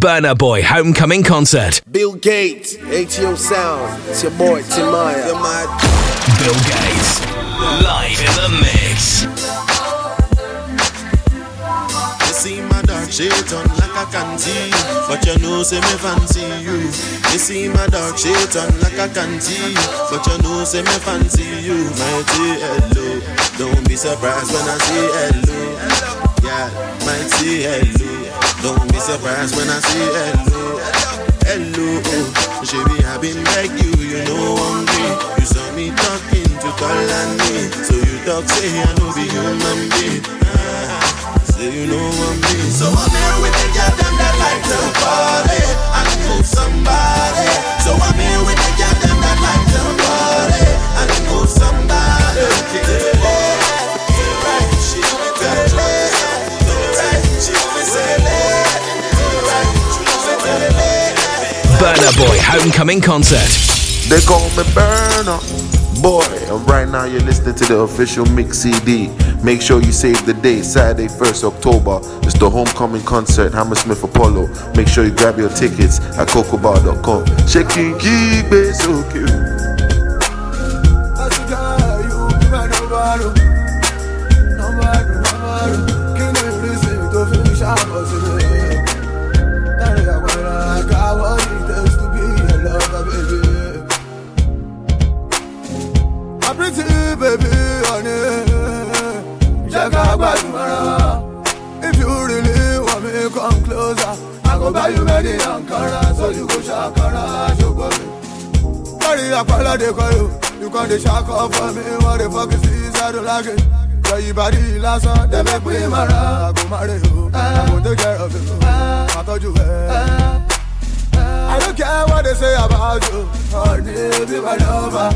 Burna Boy Homecoming Concert. Bill Gates, ATO Sound. It's your boy, Timaya. Bill Gates. Live in the mix. You see my dark shade on like I can see But you know say me fancy you You see my dark shade on like I can see But you know say me fancy you Mighty hello Don't be surprised when I say hello Yeah, mighty hello Don't be surprised when I say hello Hello, oh, Baby, I've been like you, you know I'm me You saw me talking to call on me So you talk, say I know be human being. Ah, Say you know I'm me So I'm here with the girl them that like to party. And move somebody. So I'm here with Boy Homecoming Concert. They call me Burna. Boy, and right now you're listening to the official mix CD. Make sure you save the date, Saturday, 1st October. It's the homecoming concert, Hammersmith Apollo. Make sure you grab your tickets at cocobar.com. Shaking key, bass, so go buy you many Ankara, so you go shakara, ṣùgbọ́n mi. Sorry, Apollo, they call you. You come dey shack up for me. What the fuck is this? I don't you body lásán, they make me mara. Go marry you. I go take care of you. I told you, eh. I don't care what they say about you. Honey, be my lover.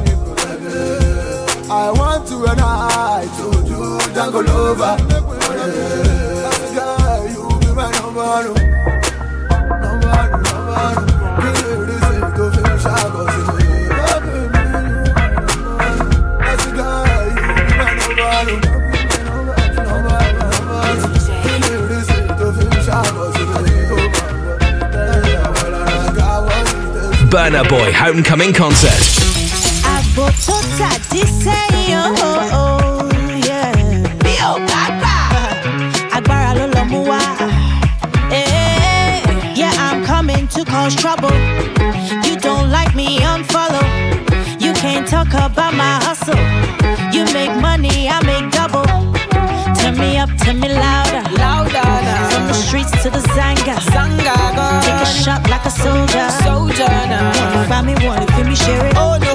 I want to and I to do Django lover. Girl, you be my number one. Burna Boy Homecoming Concert. Cause trouble. You don't like me, unfollow. You can't talk about my hustle. You make money, I make double. Turn me up, turn me louder. Louder. From the streets to the Zanga. Zanga. Take a shot like a soldier. Soldier now. Wanna buy me one, feel me share it. Oh no,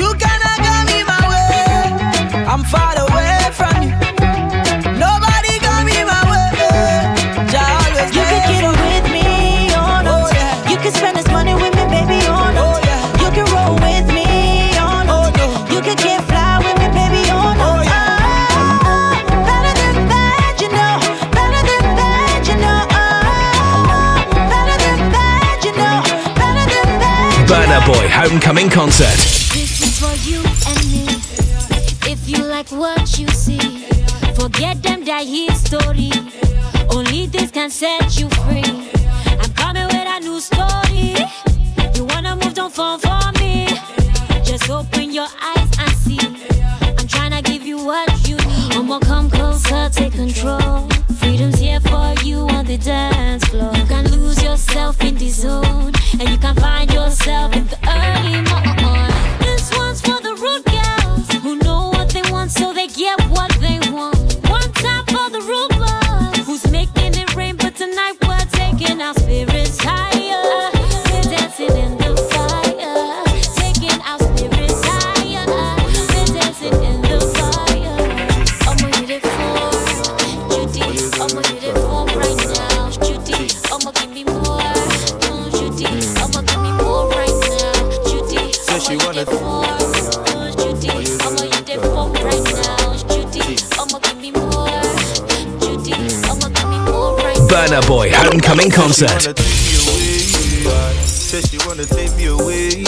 you cannot get me my way. I'm far Boy Homecoming Concert. This is for you and me. If you like what you see, forget them that his story. Only this can set you free. Burna Boy Homecoming Concert. Said she wanna take me away.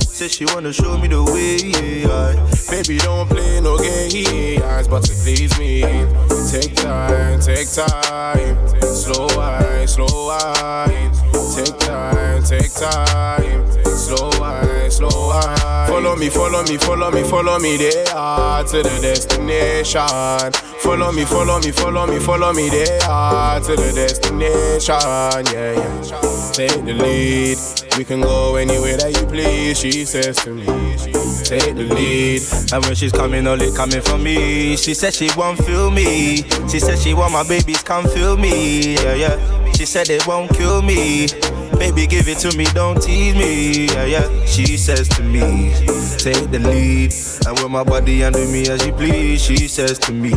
Said she wanna show me the way. Baby, don't play no games, but to please me. Take time, take time. Slow slow. Take time, take time. Slow wine, slow wine. Follow me, follow me, follow me, follow me there to the destination. Follow me, follow me, follow me, follow me there to the destination. Yeah, yeah. Take the lead. We can go anywhere that you please. She says to me, take the lead. And when she's coming, all it coming from me. She said she won't feel me. She said she want my babies come feel me. Yeah, yeah. She said it won't kill me. Baby, give it to me, don't tease me. Yeah, yeah. She says to me, take the lead. And with my body under me as you please, she says to me,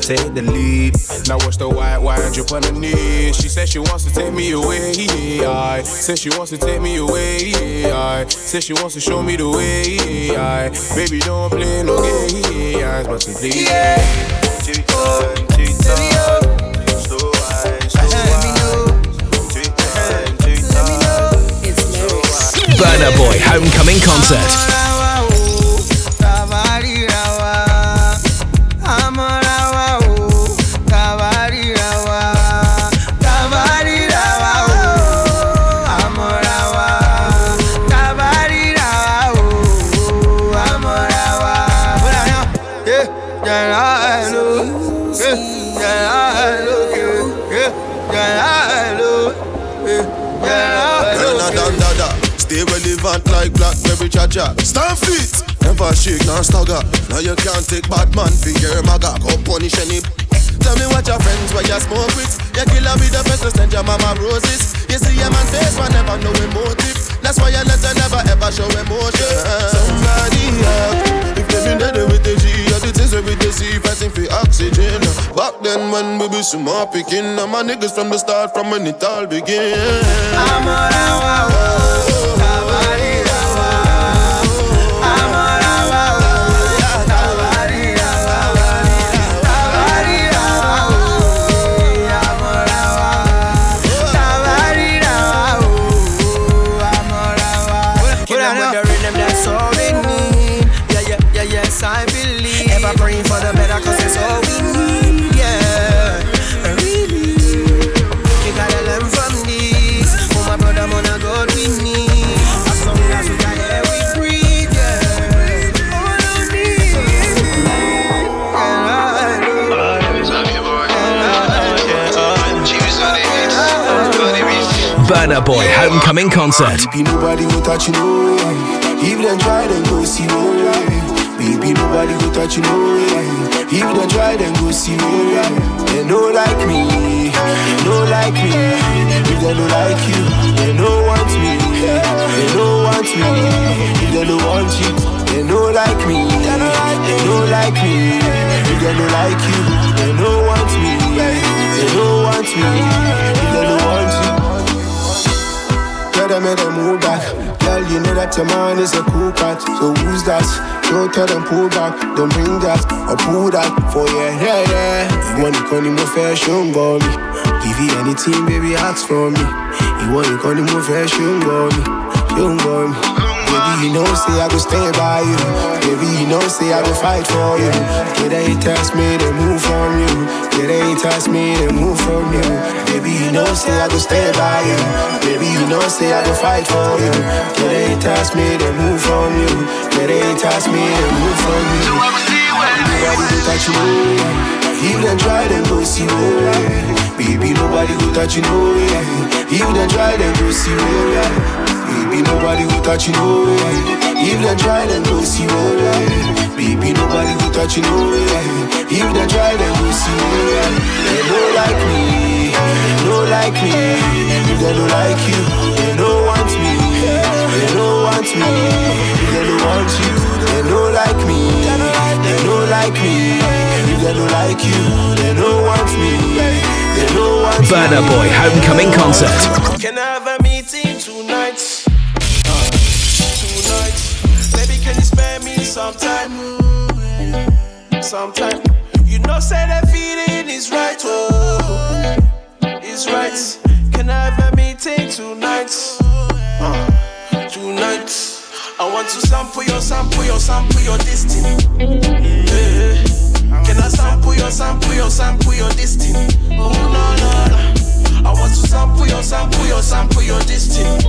take the lead. Now watch the white wine drip on the knees. She says she wants to take me away. I says she wants to take me away. I says she wants to show me the way. I baby don't play no games, but simply yeah. Burna Boy Homecoming Concert. Blackberry Jaja. Stand feet, never shake nor stagger. Now you can't take bad man for your maga. Go punish any. Tell me what your friends where you smoke with. You kill her with the best, send your mama roses. You see a man face, but never know emotive. That's why you let her never ever show emotion. Somebody help. If they been dead with the G, or the things with the C, fighting for oxygen. Back then when we be more picking, and my niggas from the start, from when it all began. I'm on a Kill Homecoming Concert. Baby, nobody will touch you, no way. If they try, then go see no way. Baby, nobody will touch you, no way. If they try, then go see no way. They like me, like me. If they like you, they want me. They want me. If they want you, they like me. They like me. If they don't like you, they want me. They want me. Them make them move back. Girl, you know that your man is a cool cat. So who's that? Don't tell them pull back. Don't bring that or pull that for yeah, yeah, yeah. You want to call him more fashion, me. Give you anything, baby, ask for me. You want to call him more fashion, me. You go me. Baby, you know, say I go stay by you. Baby, you know, say I go fight for you. Get they test me, they move from you. Get they test me, they move from you. Baby, you know, say I go stay by you. Baby, you know, say I go fight for you. Get they test me, they move from you. Get they test me, they move from you. Nobody will touch you, no way. If they try, then go see way. Baby, nobody will touch you, no. If they try, then go see way. Baby, nobody will touch you, no way. If they try, then go see no way. Baby, nobody will touch you, eh. no way. If they try, then go see no way. They don't like me, they don't like me. If they don't like you, they don't want me. They don't want me. If they don't want you, they don't like me. They don't like me. If they don't like you, they don't want me. They don't want me. Burna Boy Homecoming Concert. Spare me some time? Some time. You know, say that feeling is right. Oh, it's right. Can I have a meeting tonight? Uh, tonight. I want to sample your, sample your, sample your destiny. Yeah. Can I sample your, sample your, sample your destiny? Oh no no no. I want to sample your, sample your, sample your destiny.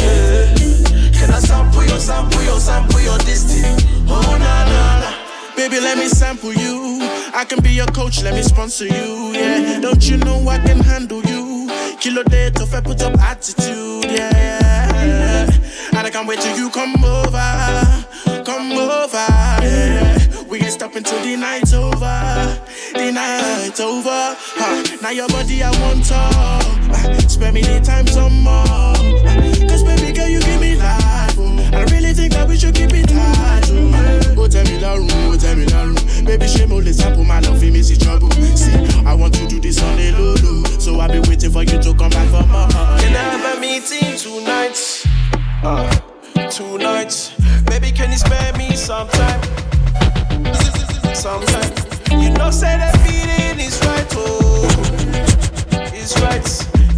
Yeah. Can I sample your, sample your, sample your destiny? Oh no no no. Baby, let me sample you. I can be your coach, let me sponsor you. Yeah, don't you know I can handle you? Kilo day to I put up attitude. Yeah, yeah. And I can't wait till you come over, come over. Yeah, we ain't stop until the night's over, the night's over. Huh. Now your body I want to uh, spend me the time some more. Uh, Cause baby girl you give me life. Oh. I really think that we should keep it tight. Oh, oh tell me that room, oh tell me room. Baby shame all only sample my love, me see trouble. See, I want to do this on the low. So I'll be waiting for you to come back for more. Can I have a meeting tonight? Uh, tonight. Baby, can you spare me some time? Some time. You know, say that feeling is right, oh, it's right.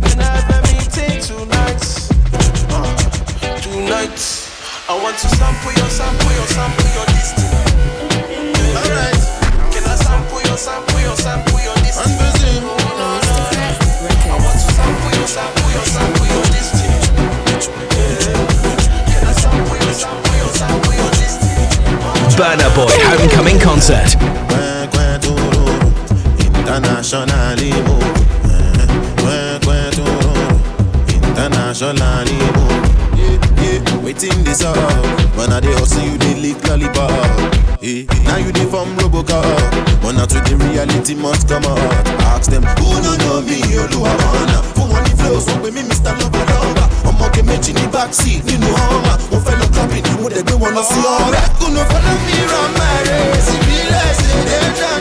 Can I have a meeting tonight? Uh, tonight. I want to sample your, sample your, sample your destiny. Alright. Can I sample your, sample your, sample your destiny? I'm busy. I want to sample your, sample your, sample your destiny. Can I sample your, sample your, sample your destiny? Burna Boy Homecoming Concert. Oh. Eh, eh, eh, oh. Internationally, oh. Yeah, yeah. Waiting this up. When I dey hustle, you dey lick lollipop. Yeah. Now you dey from Robocop. But now to the reality must come out. Ask them, who no know me? Oluwawana. Fún wọn ní flow, sọ pé mi Mr. Lover Lover. Ọmọge méjì ní backseat nínú Hummer. Mo fẹ́ lọ clubbing, mo dẹ̀ gbé wọn lọ sí ọ̀rẹ́. Kùnú follow me run my race. Ìbílẹ̀ ṣe dey down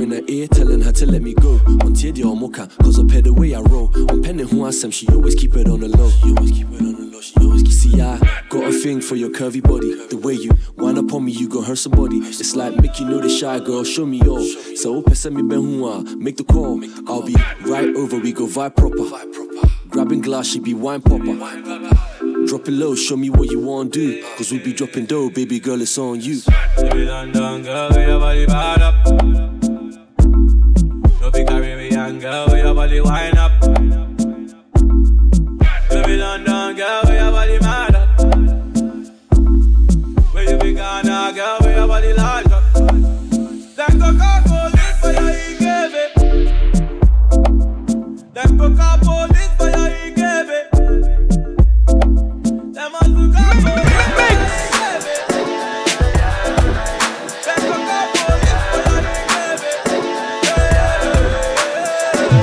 Her in her ear, telling her to let me go. On Tiedia or Mocha, cause I pay the way I roll. On Penny who I am, she always keep it on the low. She always keep it on the low. She always keep See, I got a thing for your curvy body. The way you wind up on me, you gon' hurt somebody. It's like make you know the shy girl, show me all. So send me ben hua, make the call. I'll be right over, we go vibe proper. Grabbing glass, she be wine popper. Drop it low, show me what you want do. Cause we be dropping dough, baby girl, it's on you. Baby London girl, your body bad up. Big Caribbean girl, where your body wind up. Baby London girl, where your body mad up. Where you be Ghana girl, where your body large up. Them coca police for your Ikebe. Them coca police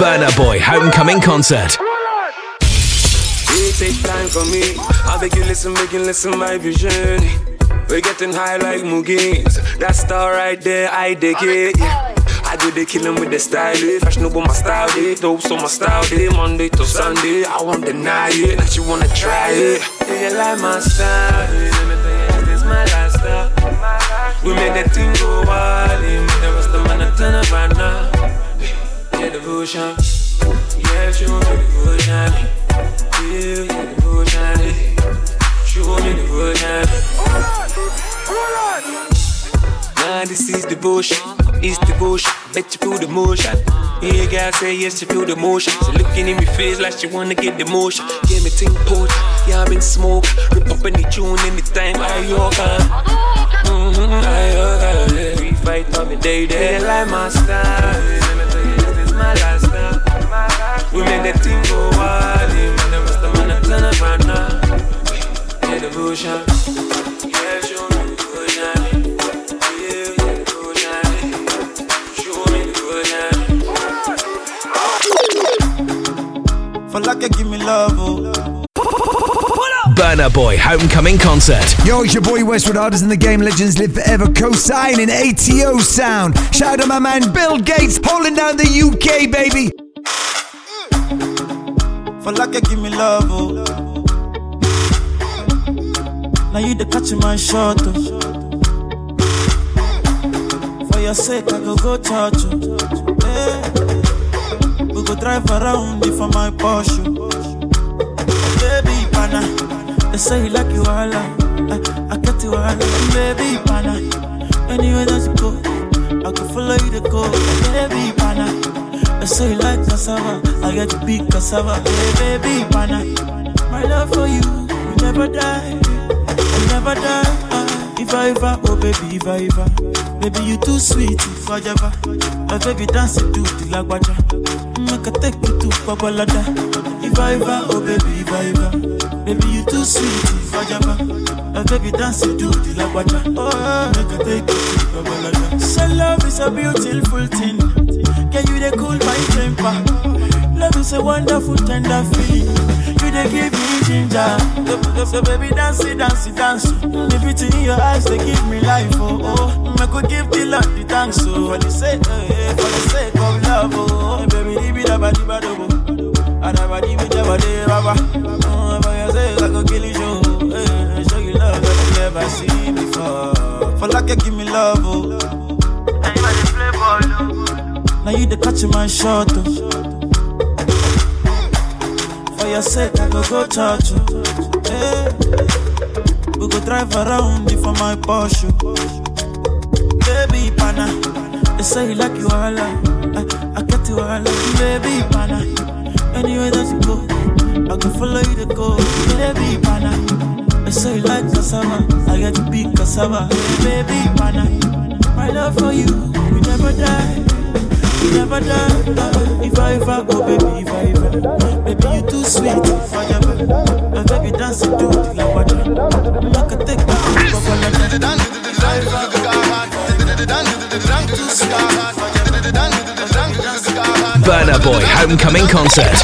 Burna Boy Homecoming Concert. Take time for me. I beg you listen, make you listen my vision. We're getting high like. That star right there, I dig it. I do the killing with the style, eh. fashionable my style, eh. dope so my style, eh. Monday to Sunday, I won't deny it. You wanna try it. Yeah, like my style, my lifestyle. We made thing go wild. The rest of turn right now. Yeah, devotion. Yeah, show me devotion. Yeah, yeah, devotion. Show me devotion. Nah, this is devotion. It's devotion. Bet you feel the motion. Yeah, girl say yes, you feel the motion. So looking in me face like she wanna get the motion. Yeah, me think port. Yeah, I've been smoke. Rip up any tune anytime. I yoga. Mm-hmm, I yoga. Yeah. We fight on the day, day. Like my style. My lifestyle. We make that thing go wild. Man, the rest of man, I turn right now. Yeah, devotion. Yeah. Show me devotion. For like you give me love, oh. Burna Burna Boy Homecoming Concert. Yo, it's your boy Westwood Artists and the Game Legends live forever co-signing ATO sound. Shout out to my man Bill Gates holding down the UK, baby. Mm. For like you give me love, oh. Now you the catch my shot, oh. For your sake, I go go church, oh. Hey. We go drive around it for my Porsche. Oh. Baby, pana, they say you like you all, I, I get you all, baby, pana. Anywhere that you go, I can follow you to go, baby, pana. They say you like cassava, I get you big cassava, hey, baby, pana. My love for you, will never die, will never die. Ah, if I ever, oh baby, if I ever, baby you too sweet, ever, my baby dance it to the lagwaja, make I take you to Babalada. If I ever, oh baby, if I ever, baby you too sweet, ever, my baby dance it to the lagwaja, oh make I take you to Babalada. So love is a beautiful thing, can you they cool my temper? Love is a wonderful tender feeling. You they give me ginger. So, so baby dance it, dance it, dance. The beauty in your eyes they give me life. Oh oh, I could give the Lord the thanks. Oh, for the sake, eh, for the sake of love. Oh, baby, leave it about the bad I never leave it ever day, never seen before. For like you give me love. Oh, you. Oh. Now you the catch my shot. Oh. For your sake, I go go church. oh. Hey. We go drive around for my Porsche. Oh. Baby, pana. They say you like you all. I, I get you all. Baby, pana. Anywhere that you go, I can follow you to go. Baby, pana. They say you like cassava. I get to be cassava. Baby, pana. My love for you, we never die. We never die. Uh, if I ever go, baby, if I ever. Baby, you too sweet. If I ever. My baby dance it to the lawada. Make a take the Burna Boy Homecoming Concert.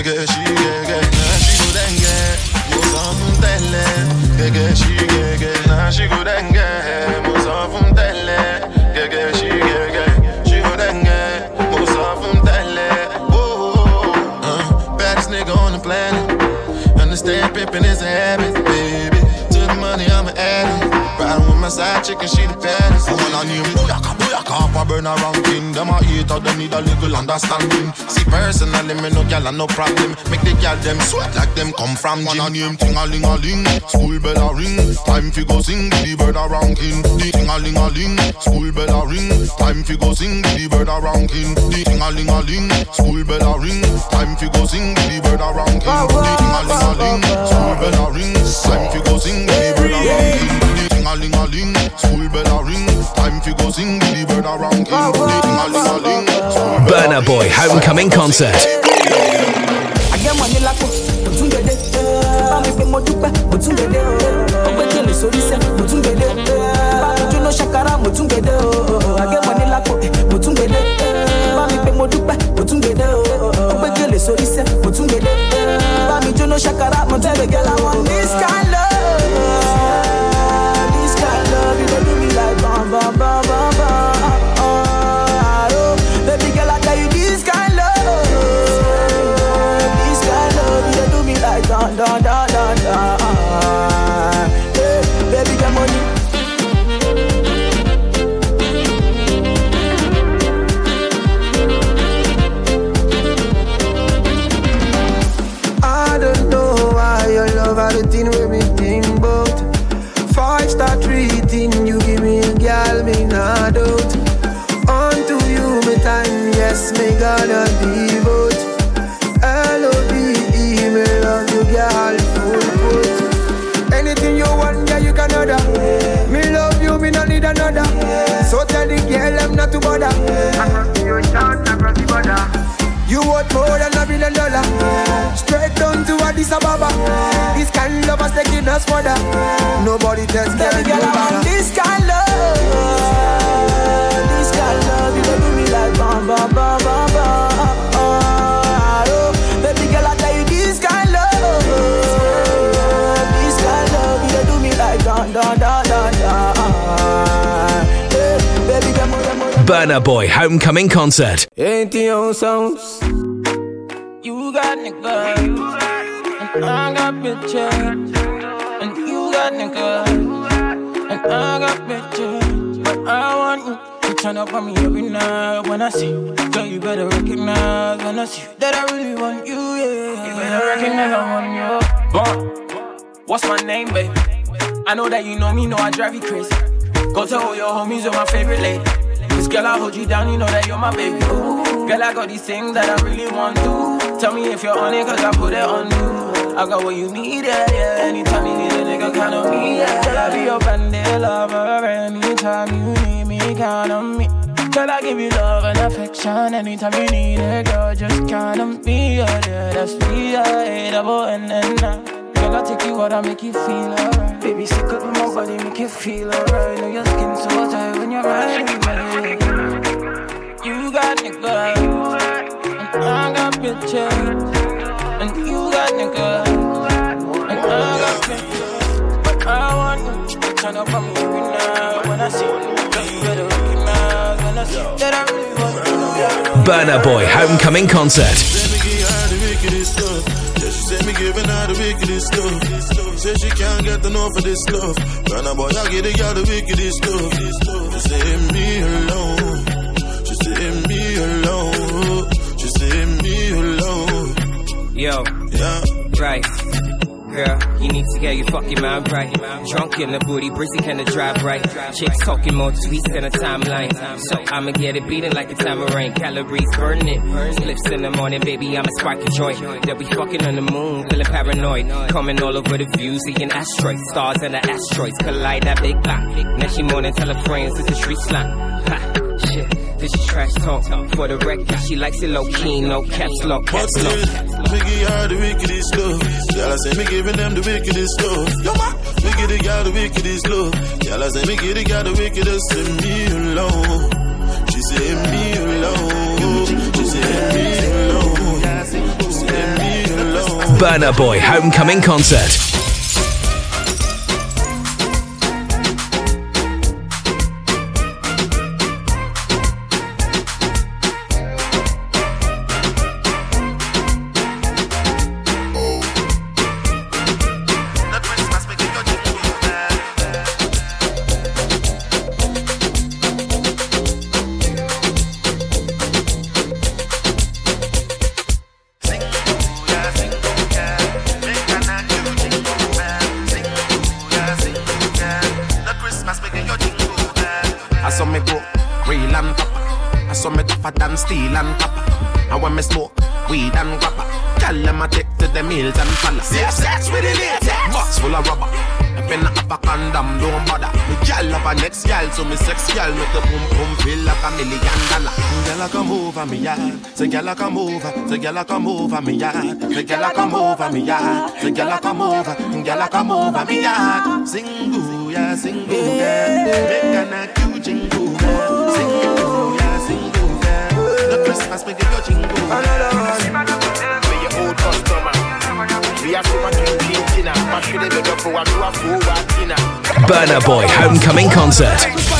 Now she get Get Now she go then get them tell Get get she get get Now she go then get them tell Get get she get get She go then get of them tell Whoa, uh, baddest nigga on the planet. Understand pimping is a habit, baby. To the money I'm an addict. Riding with my side chick and she the baddest. I wanna name Booyaka, Booyaka Up a burn around king Them a hate or them need a little understanding. See personally me no gal and no problem. Make the gal them sweat like them come from gym. Wanna name ting a ling a ling School bell a ring. Time fi go sing the bird around king The ting a ling a ling School bell a ring. Time fi go sing the bird around king The ting a ling a ling School bell a ring. Time fi go sing the bird around king The ting a ling a ling School bell a ring. Time fi go sing the bird around king The ting a ling a ling School bell a ring. Time fi go sing with the bird around. King The ting a ling a ling School bell Burna Boy Homecoming Concert. àgẹ́ mọ̀ ní lápò kò tún dédé bá mi pé mo dúpẹ́ kò tún dédé ọgbẹ́ kele sórí sẹ́ kò tún dédé bá mi jóná ṣàkárà mo tún dédé àgẹ́ mọ̀ ní lápò kò tún dédé bá mi pé mo dúpẹ́ kò tún dédé ọgbẹ́ kele sórí sẹ́ kò tún dédé bá mi jóná ṣàkárà mo tún dédé. I want this kind love, ask for that. Nobody. This kind love, this kind love, you do do me like. Burna Boy Homecoming Concert. You got. I got. I got bitches. But I want you to turn up on me every night when I see you. So you better recognize when I see you that I really want you, yeah. You better recognize I want you. What's my name, baby? I know that you know me, know I drive you crazy. Go tell all your homies you're my favorite lady. Cause girl, I hold you down, you know that you're my baby. Ooh. Girl, I got these things that I really want to. Tell me if you're on it, cause I put it on you. I got what you need, yeah. Anytime you need a nigga, count on me, yeah. Girl, I be your bandit lover. Anytime you need me, count on me. Girl, I give you love and affection anytime you need it, girl. Just count on me, yeah, yeah. That's me, yeah. Double and then Girl, I take you out, I make you feel alright. Baby, sick up my body, make you feel alright. Know your skin so tight when you're riding me. You got nigga, and I got bitches, and you turn up on me every night when I see you. You better recognize when I see that I really want you. Burna Boy Homecoming Concert. She said me giving her the wickedest stuff. Said she can't get enough of this love. Burna boy, I get it, got the wickedest stuff. She said me alone. She said me alone. She said me alone. Yo, Yeah. right. Girl, you need to get your fucking mind right. Drunk in the booty, breezy can the drive right. Chicks talking more tweets than a timeline. So I'ma get it beating like a tamarind. Calories burning. Slips in the morning, baby, I'ma spark a joint. They'll be fucking on the moon, feeling paranoid. Coming all over the views, seeing asteroids. Stars and the asteroids collide that big bang. Next morning, tell her friends it's a street slang. Ha. This is trash talk for the record. She likes it low key, no caps lock, caps lock. it? Me the wickedest stuff. Y'all I say me giving them the wickedest stuff. Yo ma, me get it, got the wickedest love. Y'all I say me get it, got the wickedest. Leave me alone. She said me alone. She said me alone. She said me alone. Burna Boy Homecoming Concert. Say gal I come over, say gal I come over me yard, say gal I come over me yard, say gal I come over, mm, gal I come over me yard. Sing ooh yeah, sing ooh yeah, make a knock you jingle yeah, sing ooh yeah, sing ooh yeah. The Christmas me give you jingle. Another one. Where your old customer. We are super clean dinner. Mash with the bed for what you are for what dinner. Burna Boy Homecoming Concert.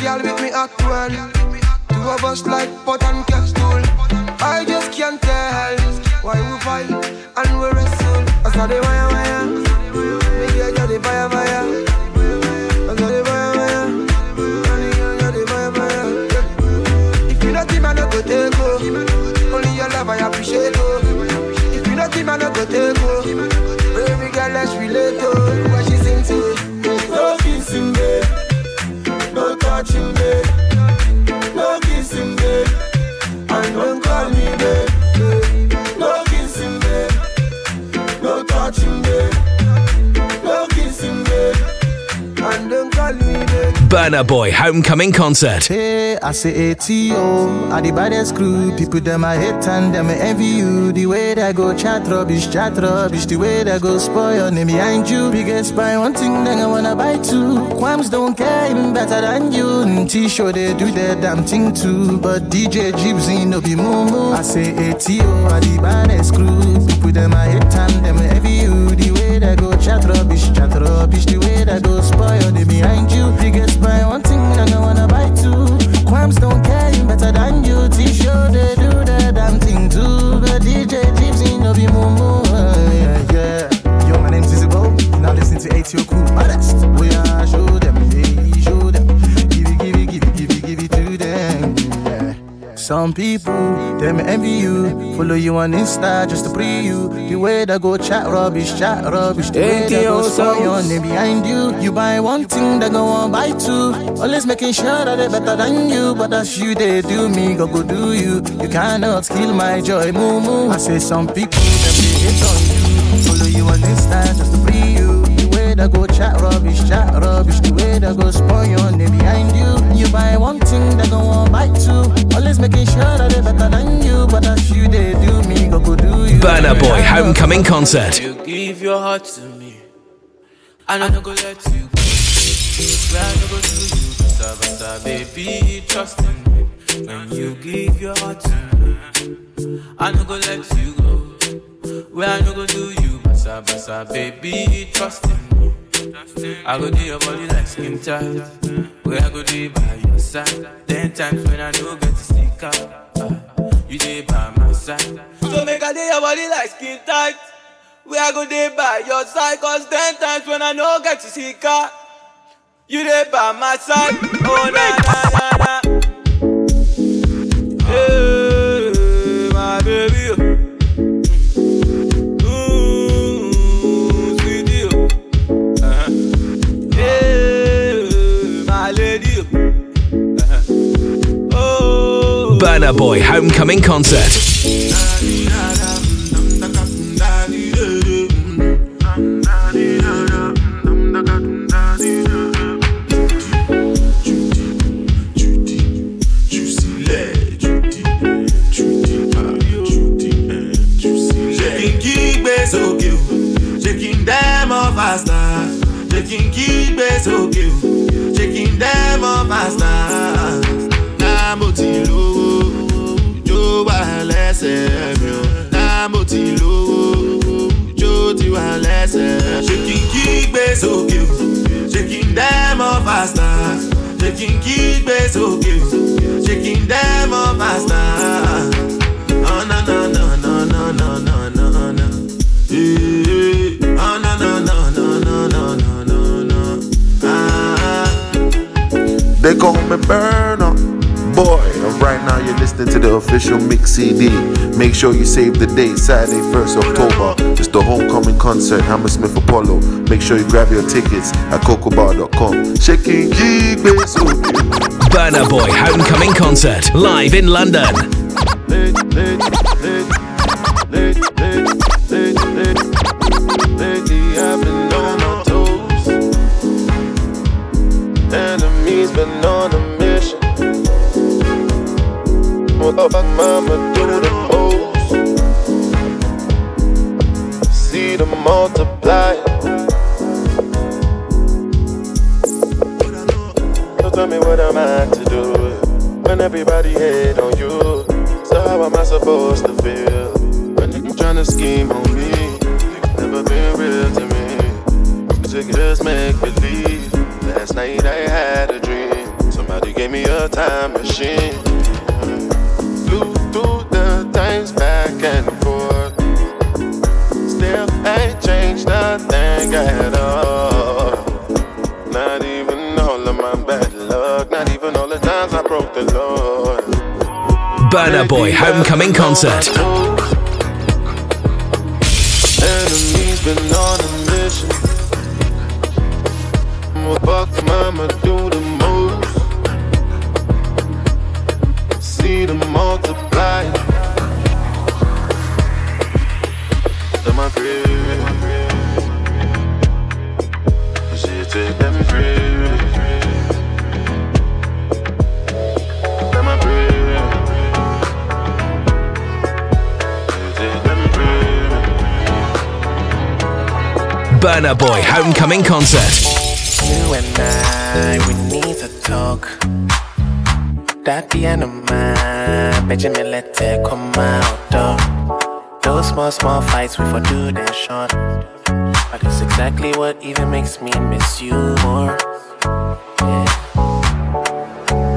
Girl with me act well. Two of us like pot and kettle. I just can't tell why we fight and we wrestle. I saw the wire Burna Boy Homecoming Concert. Hey, I say ATO, I the baddest crew. People them I hate and them I envy you. The way they go chat rubbish, chat rubbish. The way they go spoil your name behind you. Biggest buy one thing, then I wanna buy two. Quams don't care even better than you. T-shirt they do their damn thing too. But DJ Jibsy no be moo I say ATO, I the baddest crew. People them I hate and them I envy you. The way they go spoil your name behind you. Biggest buy one thing, I wanna buy two. Quams don't care you better than you. T-shirt they do their damn thing too. But DJ Jibsy no be moo Yeah, yeah. Yo, my name's Isabel. Now listen to ATO Crew. Baddest. We are show them, hey, show them. Give it, give it, give it, give it, give it to them. Yeah. Some people, them envy you. Follow you on Insta just to pre you. Way they go chat rubbish, chat rubbish. The way they go spoil your name behind you. You buy one thing, they go on buy two. Always making sure that they better than you. But that's you, they do me, go go do you. You cannot kill my joy, moo moo. I say some people, them they hate on you. Follow you on Insta just to pre you. The way they go chat rubbish, chat rubbish. The way they go spoil your name behind you. You buy one thing, they go on buy two. Always making sure that they better than you. But that's you, they do me, go go do you. Burna Boy Homecoming Concert. You give your heart to me, and I no go let you go. Where I no go do you, basa basa, baby, trust in me. When you give your heart to me, I no go let you go. Where I no go do you, basa basa, baby, trust in me. I go do your body like skin tight. Where I go do by your side. Ten times when I no get to stick out, ah, you dey by my side. So make I do your body like skin tight. Where I go there by your side, cause ten times when I no get to see car, you there by my side. Oh na na na na. Burna Boy Homecoming Concert. Taking keep it so cute, taking them off faster. lẹ́sẹ̀ mi o láàmú ti lówó ijó ti wà lẹ́sẹ̀. ṣé kí n kígbe sókè o ṣé kí n dẹ́mọ̀ fàṣà ṣé kí n kígbe sókè o ṣé kí n dẹ́mọ̀ fàṣà. ọ̀nà nànà nànà nànà nànà. ọ̀nà nànà nànà nànà nànà. They call me Burna, boy right now you're listening to the official mix CD. Make sure you save the date, Saturday, 1st October. It's the homecoming concert, Hammersmith Apollo. Make sure you grab your tickets at cocobar.com. Shaking G bass, Burna Boy Homecoming Concert. Live in London. Lately I've been on my. Enemies been on Up, mama, do the most. See them multiply. So tell me what am I to do when everybody hate on you? So how am I supposed to feel when you tryna scheme on me? Never been real to me. Just make believe. Last night I had a dream. Somebody gave me a time machine. The times back and forth. Still ain't changed nothing at all. Not even all of my bad luck. Not even all the times I broke the Lord. Burna Boy Homecoming Concert. Enemies been on Burna Boy Homecoming Concert. You and I, we need to talk. That piano man, Benjamin, let it come out. Though. Those small, small fights we for do them short. But it's exactly what even makes me miss you more. Yeah.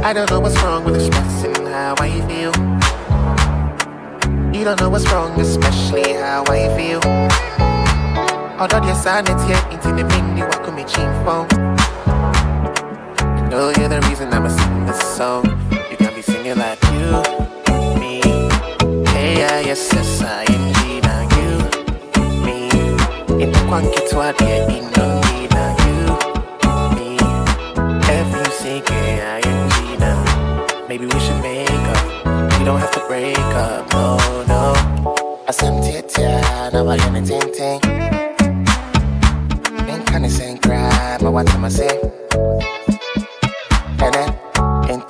I don't know what's wrong with expressing how I feel. You don't know what's wrong, especially how I feel. Although assignment here into the ming, you welcome me cheap phone. I know you're the reason I'ma sing this song. You got me singing like you, me. Hey, yeah, yes, yes, I am G, now you, me. In the quanky to a dear, in no need, now you, me. Every single I am G, now. Maybe we should make up. We don't have to break up, no, no. I said, now I am a ting ting. Kinda saying cry, but what am I saying? And then, in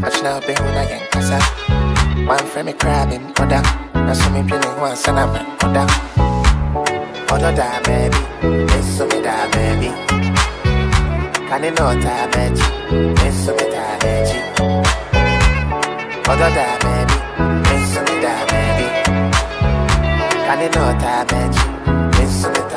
but you know, be when I get casa. One frame me crabbing, put down. Now, so me pinning one, son of a put. Other die, baby. It's so me die, baby. Can you know that, baby? It's so me die, baby. Other die, baby. It's so me die, baby. Can you know that, baby? It's so me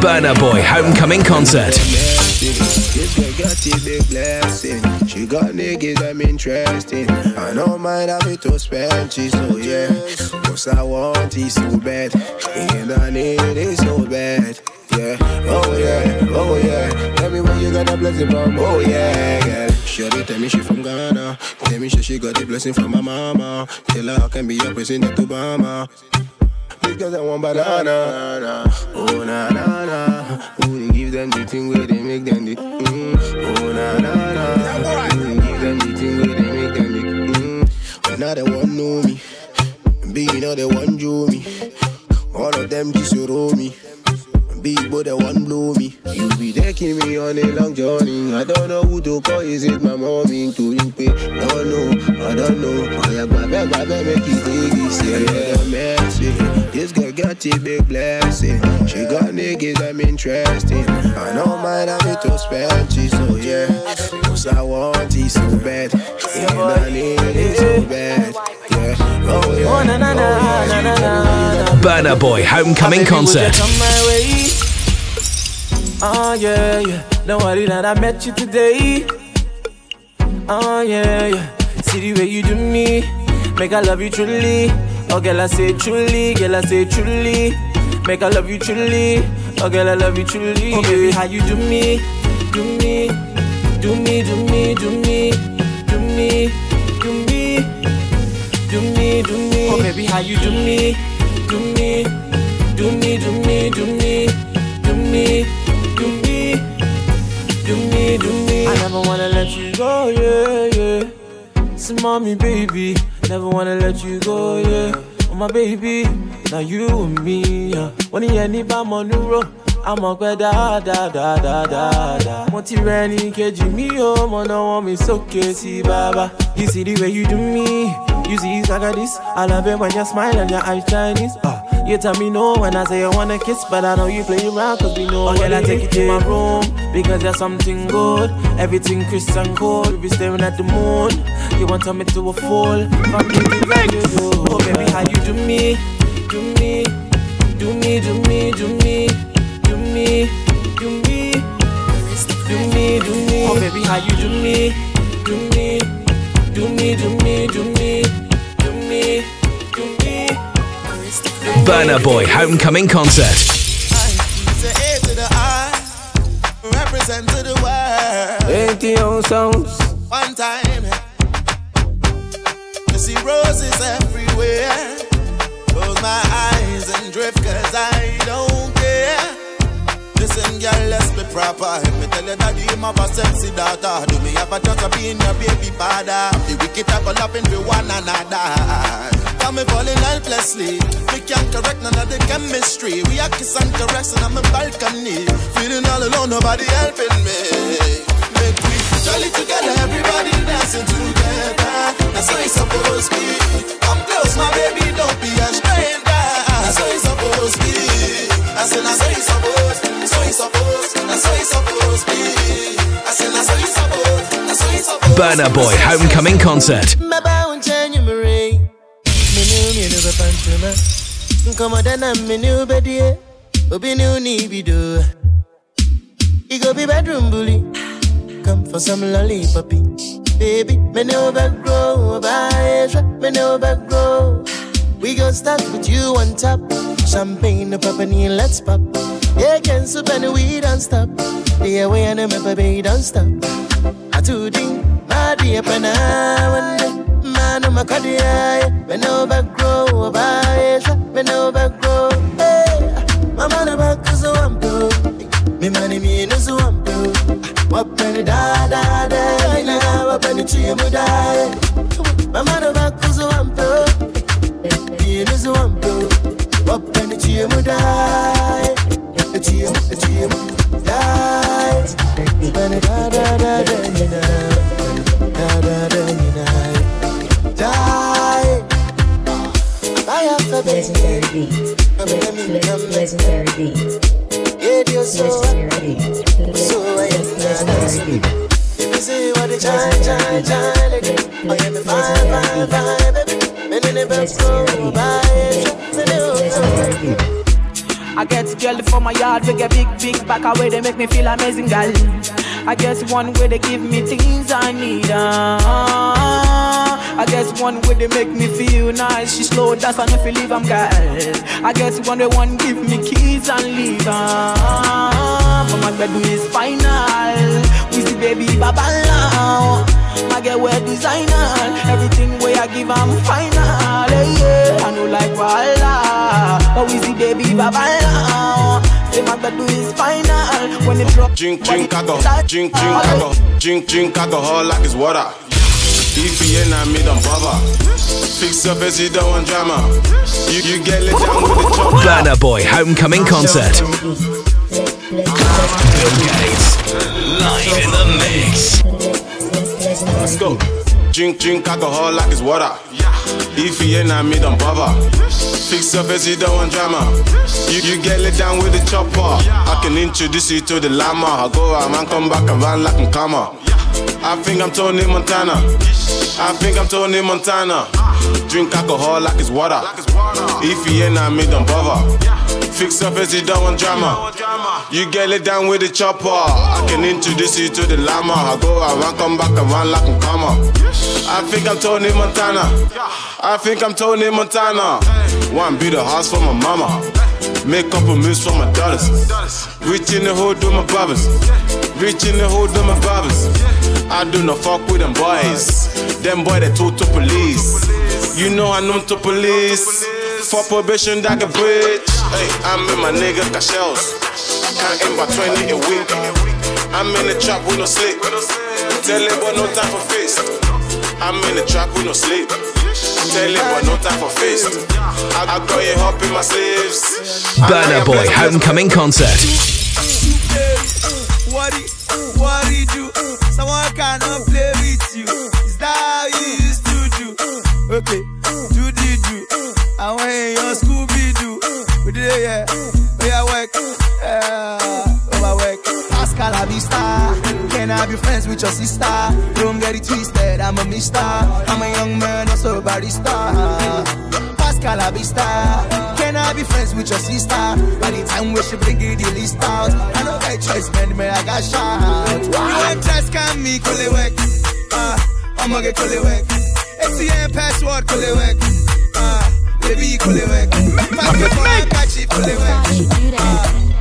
Burna Boy Homecoming Concert. This got big blessing. She got niggas I'm. I to spend, so yeah. I want so bad. And I need it so bad. Yeah, oh yeah, oh yeah. Tell me where you got a blessing from, oh yeah. Shorty tell me she from Ghana. Tell me she, got the blessing from my mama. Tell her I can be president Obama. Because I want banana, oh na na na. Who they give them the thing where they make them the mm. Oh na na na. Who they give them the thing where they make them the mm. But now they want know me, B now they want Joe me. All of them just roll me. Big boy, they want blow me. You be taking me on a long journey. I don't know who to call. Is it my mommy to you pay? No, no, I don't know. I am it, grab it, make it take this. Yeah, yeah, messy. This girl got a big blessing. She got niggas I'm interested. I don't mind having to spend it, so yeah. Cause I want it so bad. And I need it so bad. Yeah, oh yeah. Oh, na. Burna Boy Homecoming Baby, Concert. Oh yeah, yeah. Don't worry that I met you today. Oh yeah, yeah. See the way you do me, make I love you truly. Oh girl, I say truly, girl, I say truly. Make I love you truly. Oh girl, I love you truly. Oh baby, how you do me, do me, do me, do me, do me, do me, do me, do me, do me. Oh baby, how you do me, do me, do me, do me, do me, do me, never wanna let you go, yeah, yeah. So mommy, baby, never wanna let you go, yeah. Oh my baby, now you and me, yeah. When you any by my new. I'm a da da da da da da. Mo ti rẹ ní kejì mi o, mo náà wọ́n mi sókè sí bàbá. You see the way you do me, you see it's like this. I love it when you smile and your eyes Chinese. Ah, you tell me no when I say you wanna kiss, but I know you play around cause we know. Oh, girl, I take you to my room because there's something good. Everything crisp and cold. We be staring at the moon. You want to me to a fool. Things that you do. Oh, baby, how you do me? Do me, do me, do me, do me, do me, do me, do me, do me. Oh, baby, how you do me? Do me, do me, do me, do me, Burna Boy Homecoming Concert. One time, see roses everywhere. Close my eyes and drift, cause I don't care. Listen, girl, let's be proper. Me tell you that you have a sexy daughter. Do me have a chance of being your baby father? The wicked for one another. Got me falling helplessly. Me can't correct none of the chemistry. We are kiss and caress and I'm a balcony. Feeling all alone, nobody helping me. Make we jolly together, everybody dancing together. That's how it's supposed to be. Come close, my baby, don't be a stranger. That's how it's supposed to be. I said, that's how it's supposed, that's how it's supposed, that's how it's supposed to be. I said, that's how it's supposed, that's how it's supposed. Burna Boy Homecoming Concert. Mbaba unchenye mre Minu minu bepanchuma Nkoma dana minu bedie Obi ni uni bido You go be bedroom bully. Come for some lollipoppy Baby, me no back grow Baesha, me no grow We go start with you on top. Champagne, no pop and let's pop. Yeah, can soup and we don't stop. The Yeah, we and me baby, don't stop. I do ding, my dear pena one Man, I'm a cardiac, eh? me no back grow Baesha, me no back Hey, my man back is a wampo Me money me no so wampo Wapeni da da da. Ina wapeni chimu da My man back is a wampo Me no so wampo Wapeni chimu da Chimu, chimu da Wapeni da da da da Da Legendary beat Legendary beat Yeah, dear so So I Oh get girl for my yard, we get big, big back away, they make me feel amazing, girl. I guess one way they give me things I need. Uh, I guess one way they make me feel nice. She slow dance and if you leave, I'm girl. I guess one way one give me keys and leave. Uh, but my bedroom is final. We see baby baba now. I get wear designer. Everything way I give, I'm final. Yeah, yeah. I know like Walla. But we see baby baba now. Say my bedroom is final. When it drop, Drink, drink, alcohol. Drink, drink, alcohol. Drink, drink, alcohol like it's water. If you ain't not me, bother. Fix up as you don't want drama. You, you get let down with the chopper. Burna Boy Homecoming Concert. Bill Gates. Live in the mix. Let's go. Drink, drink alcohol like it's water. If you ain't not me, don't bother. Fix up as you don't want drama. You, you get let down with the chopper. I can introduce you to the llama. I go out, man, come back and run like I'm comma. I think I'm Tony Montana. I think I'm Tony Montana. Drink alcohol like it's water. If you ain't me, don't bother. Fix up as you don't want drama. You get it down with the chopper. I can introduce you to the llama. I go around, come back and run like I'm comma. I think I'm Tony Montana. I think I'm Tony Montana. One be the house for my mama. Make couple moves for my daughters. Reach in the hood with my brothers. Reach in the hood with my brothers. I do not fuck with them boys. Them boy they talk to police. You know I know to police. For probation that can bridge. Hey, I'm in my nigga Cashels. Can't aim by 20 a week. I'm in the trap with no sleep. Tell it boy no time for fist. I'm in the trap with no sleep. Tell it boy no time for fist. I, I got your hop in my sleeves. Burna Boy Homecoming Concert. What it do? Someone cannot play with you. Is that how you used to do? Okay, do the do. I went in your Scooby Doo. We did it, yeah. We are work. Uh, over work. Pascal Abista. Can I be friends with your sister? Don't get it twisted. I'm a mister. I'm a young man, also a barista. Pascal Abista. Can I be friends with your sister? By the time we should bring the list out, I know that choice, man, man, I got shot. You want test can me, call it work. Uh, I'ma get call it work. ATM password, call it work. Uh, baby, call it work. Pass me for a catch it, call it work. Uh,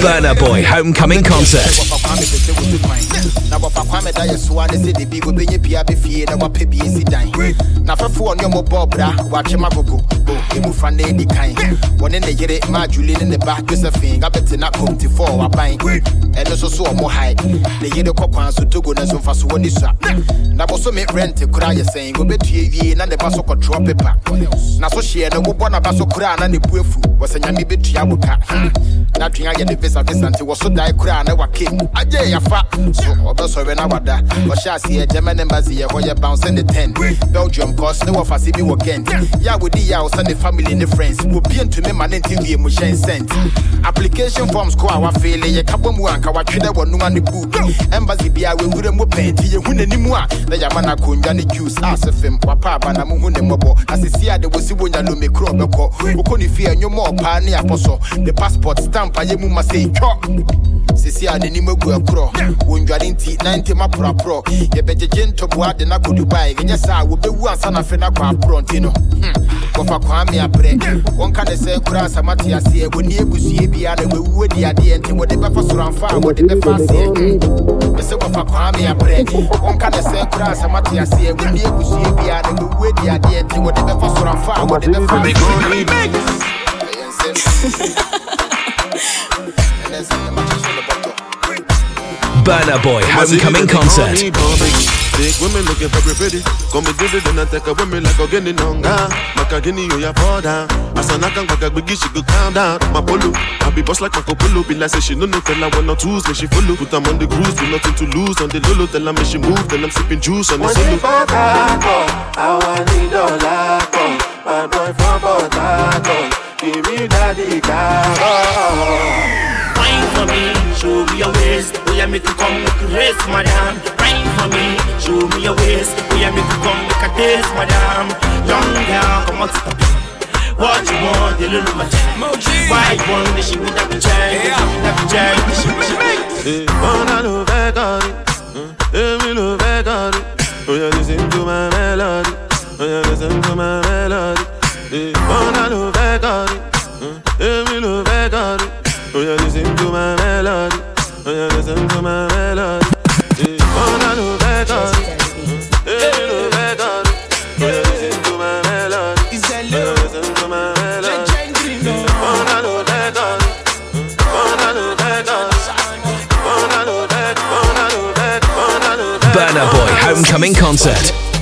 Burna Boy Homecoming Concert. Ma emu fa na edi kan wɔne ne yere maa julie ne ne ba josephine abɛte na komti fɔ waban ɛno nso so ɔmo hae ne yere kɔ kwan so togo ne nso mfa so wɔ ne sua na bɔso me rent kora yɛ sɛn wɔbɛtue wie na ne ba so kɔtrɔ pepa. Na so hyeɛ no wobɔ na ba so koraa na ne bu afu wɔsɛ nyame bɛtua wo ka na twea yɛ ne visavisa nti wɔ so dae koraa na wake. Agye yafa so ɔbɛsɔre na wada. Ɔhyɛ aseɛ german embassy yɛ hɔ yɛ bounce ne 10 belgium cos ne wɔfa se bi wɔ gent yɛ a wɔdi yɛ a family ne friends. Wɔbie ntumi ma ne nti wie mu hyɛn cent application forms ko a wafeele yɛka bɔ mu anka watwe dɛ wɔ ne book. Embassy bia wɔwura mu pɛn nti yɛhu n'anim a na yɛama no akonnwa ne juice a sɛ fam wapa aba na mohu ne mmɔbɔ na sesi a de wɔsi wonya lome kuro bɛkɔ wokɔ ne fie anwom a ɔpaa ne passport stamp ayɛ mu ma sɛ twɔ sisi a n'anim agu akorɔ wɔndware nti na ntem aporɔporɔ de no akɔ dubai. Ɛnyɛ saa wɔbɛwu na afei no akɔ aporɔ nti no. Hmm, wɔfa kwaa me abrɛ wɔnka ne sɛ kora asamate aseɛ wɔni abusua bia na di nti wɔde bɛfa soro amfa a wɔde bɛfa aseɛ me sɛ wɔfa kwaa me abrɛ wɔnka asamate aseɛ wɔni abusua bia na wɔawuo di adeɛ nti wɔde bɛfa soro amfa a wɔde bɛfa aseɛ Ɛyɛ nsɛm. Ɛnɛ nsɛm na makyɛ so ne bɔtɔ. Burna Boy Homecoming Concert. Big women looking for pretty. Come and give it and I take a women like a guinea nonga. Makagini oh, yo ya fall down. Asana kan kwaka bigi she go calm down. My polo, I be boss like Marco Polo. Be like say she no no tell her one or twos, me she follow. Put them on the cruise, do nothing to lose. On the lolo, tell her me she move. Then I'm sipping juice on the solo. I want the dollar come. My boy from Port Harcourt. Give me daddy car. Wine for me, show me your waist. Oh yeah, make you come, make you race, madam. Wine for me, show me your waist. Oh yeah, make you come, make a taste, madam. Young girl, come on to the beat. What you want, the little my Why you want the shit with that bitch? That bitch, Eh, Ona lo fẹ́ kọrin, eh, èmi ló fẹ́ kọrin. Oya listen to my melody, oya listen to my melody. Eh, Ona lo fẹ́ kọrin, eh, èmi ló fẹ́ kọrin. Oya listen to my melody, oya listen to my melody. Burna Boy Homecoming Concert.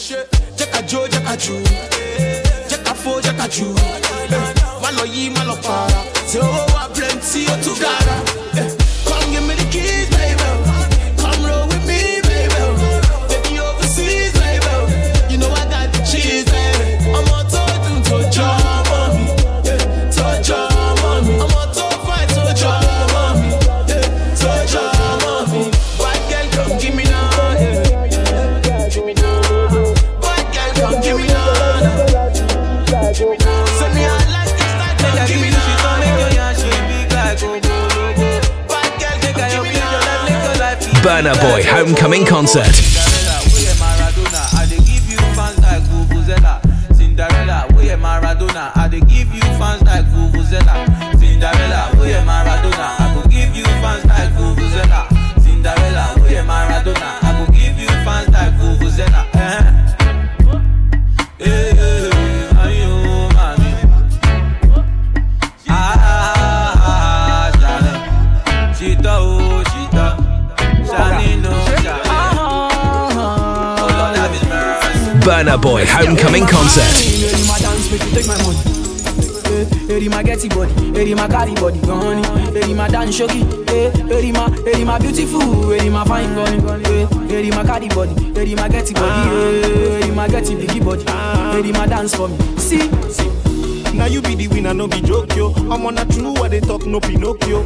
Shit, Boy Homecoming Concert. Eh, Eri ma getty body, Eri ma carry body gone. Eri ma dance shoki, eh, Eri ma, Eri ma beautiful, Eri ma fine gone. Eh, Eri ma carry body, Eri ma getty body, eh, Eri ma getty biggie body. Eri ma dance for me. See, see. Now you be the winner, no be joke yo. I'm on a true what they talk, no Pinocchio.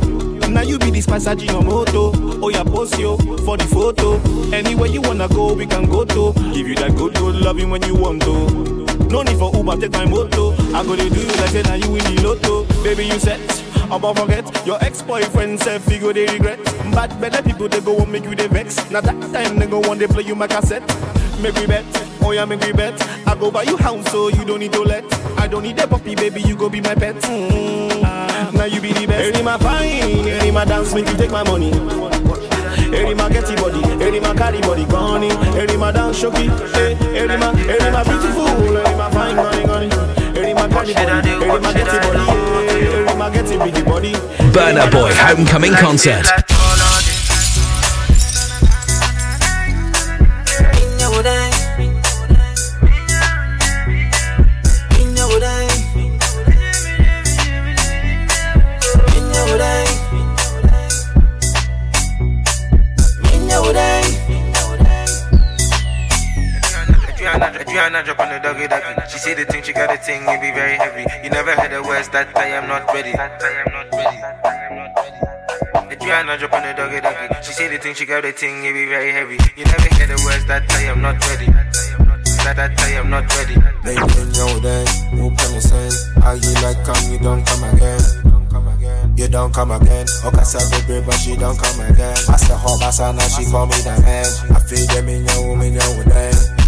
Now you be this the spice moto. Oh yeah, post yo for the photo. Anywhere you wanna go, we can go to. Give you that good, good loving when you want to. No need for Uber, take my moto. I go to do you like say now you win the lotto. Baby, you set. About forget your ex-boyfriend said figure they regret. Bad better people they go and make you the vex. Now that time they go want they play you my cassette. Make we bet, oh yeah, make we bet. I go buy you house so you don't need to let. I don't need a puppy, baby, you go be my pet. Mm. Now you be the best. Any my fine, any my dance, make you take my money. Any my getty body, any my carry body, gone Any my dance shoki, eh, any my, any my beautiful, any my fine money, money. Any my carry body, any my getty body, any my getty biggie body. Burna Boy Homecoming Concert. Joanna drop on the doggy doggy. She say the thing, she got a thing, it be very heavy. You never heard the words that I am not ready. That I am not ready. The Joanna drop on the doggy doggy. She say the thing, she got a thing, it be very heavy. You never hear the words that I am not ready. That, I am not ready. They bring your day, who can say? Are you like come, you don't come again? You don't come again. Okay, baby, but she don't come again. I said, Hot Bassa, now she call me the man. I feel them in your woman, your day.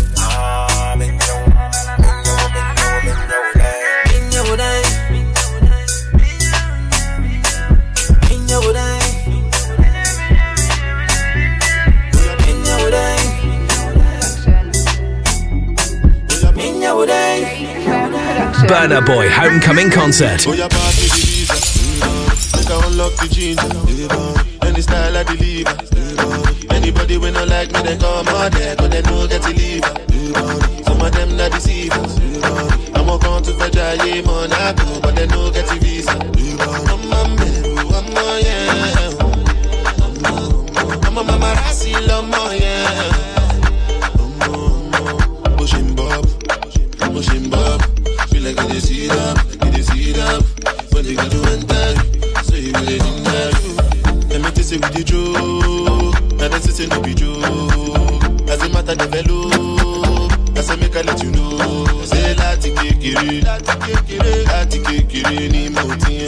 Your day. Burna Boy Homecoming Concert. Oh, yeah, pass me the visa. Make I unlock the ginger. Any style I deliver. Anybody when not like me, they come out there, but they know get to leave. Some of them not deceivers. I'm a come to Fajaye, Monaco, but they know get to visa. I'm a man, I'm a yeah. I'm a mama I'm a yeah. You with the joke. Now this is no be joke. As a matter develop, I say make I let you know. Say láti kékeré, láti kékeré, láti kékeré ni mo ti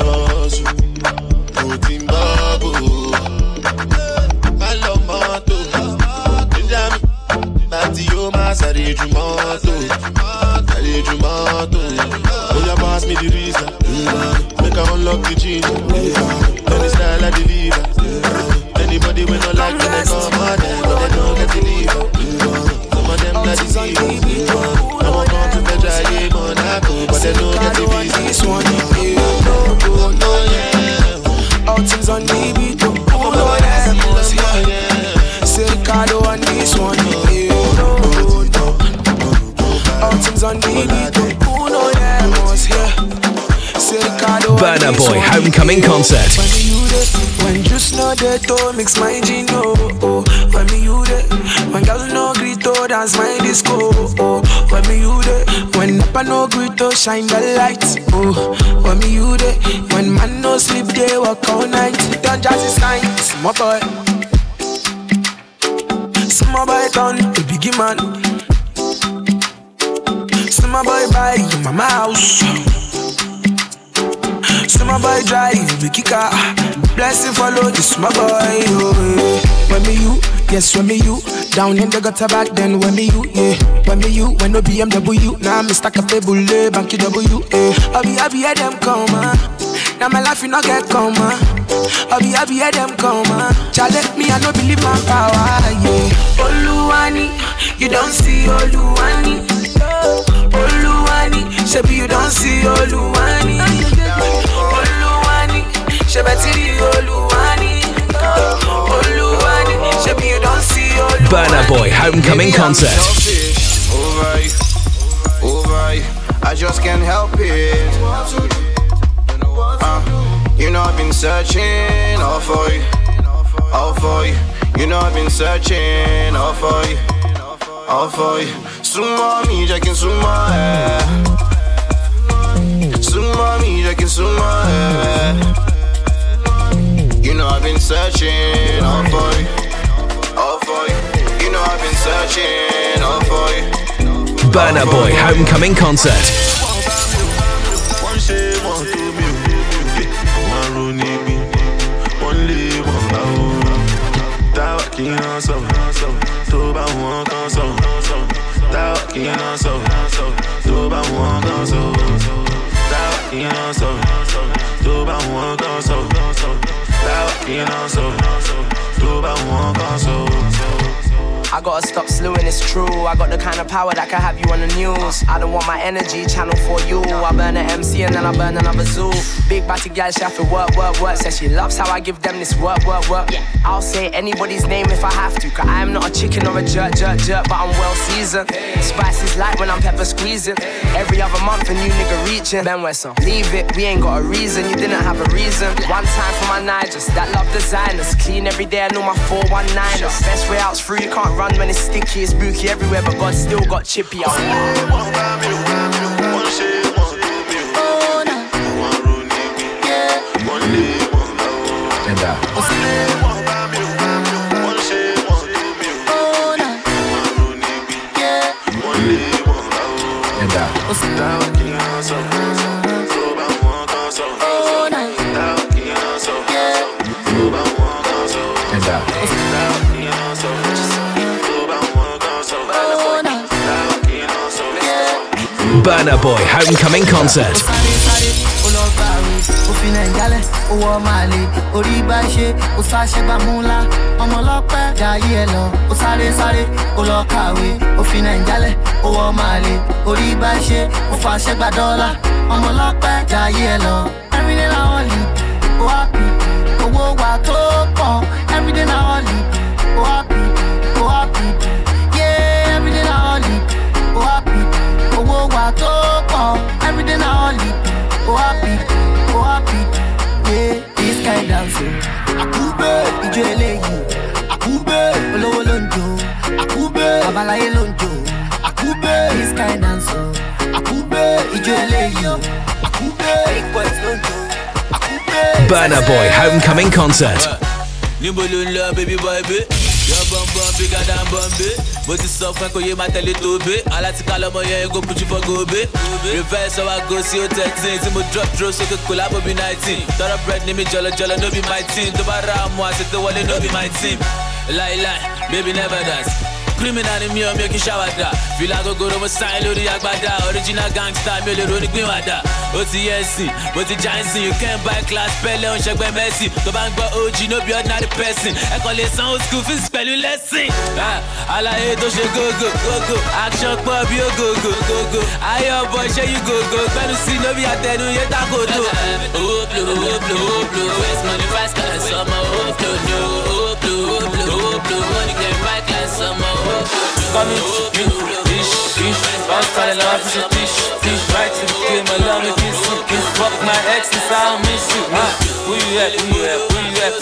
mix my gin, oh, oh. When me you there, when girl no greet oh, to dance my disco, oh. When me you there, when upper no greet to shine the lights, oh. When me you there, when man no sleep they work all night. Don't just is night, my boy. Small boy done, a biggie man. Small boy buy you mama house. Small boy drive big car. Blessing follow this my boy. Oh. When me you, yes when me you. Down in the gutter back then when me you, yeah. When me you, when no BMW. Now me stack a bullet, banky W. Yeah. I be happy at them come. Now my life you not get come. I be happy at them come. Challenge me, I no believe my power, yeah. Oluwani, you don't see Oluwani. Oluwani, shebi you don't see. Oluwani, shebetiri Oluwani. Oluwani, shebi you don't see Oluwani. Burna Boy Homecoming Concert. selfish, Over you, over you. I just can't help it. Uh, you know I've been searching all for you, all for you. You know I've been searching all for you, all for you. Sumo mi, jẹ́ kí n súnmọ́ ẹ. Súnmọ́ mommy, je can You know I've been searching all for you, all for you. You know I've been searching all for you. Burna Boy Homecoming Concert. Kì í rán sọ. Tó bá wọn kan slewing, it's true. I got the kind of power that can have you on the news. I don't want my energy channel for you. I burn an MC and then I burn another zoo. Big batty girl, she have to work, work, work. Says she loves how I give them this work, work, work. I'll say anybody's name if I have to. Cause I am not a chicken or a jerk, jerk, jerk, but I'm well seasoned. Spice is light when I'm pepper squeezing. Every other month a new nigga reaching. Ben Wesson, leave it, we ain't got a reason. You didn't have a reason. One time for my Nigers, that love designers. Clean every day, I know my 419ers. Best way out's through, you can't run when it's sticky, it's spooky everywhere, but God still got chippy out. Burna Boy Homecoming Concert. òfin owó ọmọ àlè orí bá ṣe ó sáṣẹ bá mú ńlá ọmọ ọlọ́pẹ́ jayé ẹ lọ ó sáré sáré ó lọ kàwé òfin owó ọmọ àlè orí bá ṣe ó gba dọ́là ọmọ ọlọ́pẹ́ jayé ẹ lọ owó wa tó owó wa tó pọ̀ everyday na only ó happy ó happy. Yeah this kind dance o àkúgbé ìjọ eléyìí àkúgbé olówó ló ń jó àkúgbé babaláyé ló ń jó àkúgbé this kind dance o àkúgbé ìjọ eléyìí àkúgbé big boys ló ń jó àkúgbé. Burna Boy Homecoming Concert. níbo ló ń lọ baby. boy bé yọ bọ́nbọ́n bí gàdá ń bọ́n bé mo ti sọ fún ẹ kò yé máa tẹ̀lé tó bé alátìká lọmọ yẹn kó pujú fọ́ gòbé reverse ọwọ́ àgọ́ sí ó thirteen tí mo drop dúró sókè kò lábò bí nineteen. Tọrọ bread ní mi jọlọjọlọ no be my team. Tó bá ra àmú àti tó wọlé no be my team. Láíláí baby never dance criminal mi ò kí ṣàwádà fìlà gogoro mo sáyé lórí agbada. Original gangster mi ò lè ronú gbé wàdà ó ti yẹ ẹsìn you can buy class pẹ́lẹ́ òun ṣẹgbẹ́ mẹ́sì tó bá gbọ́ og no be ordinary person. Ẹ̀kọ́ lè sanwó school fees pẹ̀lú lẹ́sìn. Ah, àlàyé tó ṣe gógó gógó. Action pọ̀ bí ògógó gógó. Ayé ọ̀bọ ṣé yí gógó. Pẹ̀lú sí no be àtẹnu yé takoto. owó blo owó blo owó blo first money? Fast class ọmọ owó blo ni owó blo owó blo owó blo money can buy class ọmọ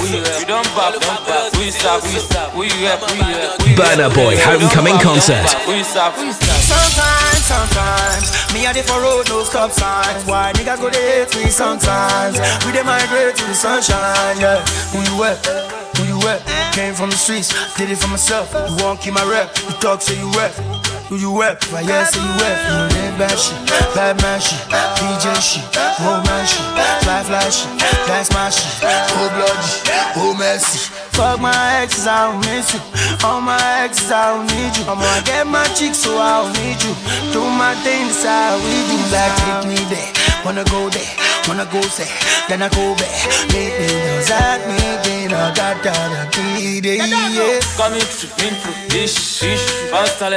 you. Don't bop, don't bop, stop, who stop, who you at, who you at, who you at, Burna Boy Homecoming Concert. who stop, who stop. Sometimes, sometimes, me a dey for road, no stop signs. Why niggas go dey hate me sometimes? We dey migrate to the sunshine, yeah. Who you at? Who you at? Came from the streets, did it for myself. You won't keep my rep, you talk say you rep. Who you rep? If I yes, say you rep. You that bad shit, bad man shit, DJ shit, old man shit, fly fly shit, that's my shit, oh bloody, oh messy. Fuck my exes, I don't miss you. All my exes, I don't need you. I'm gonna get my chicks, so I don't need you. Do my thing, how we do. Like, take me there, wanna go there, wanna go there, then I go back. Make me know that me, I I. Coming through, in through, dish, dish. Bounce I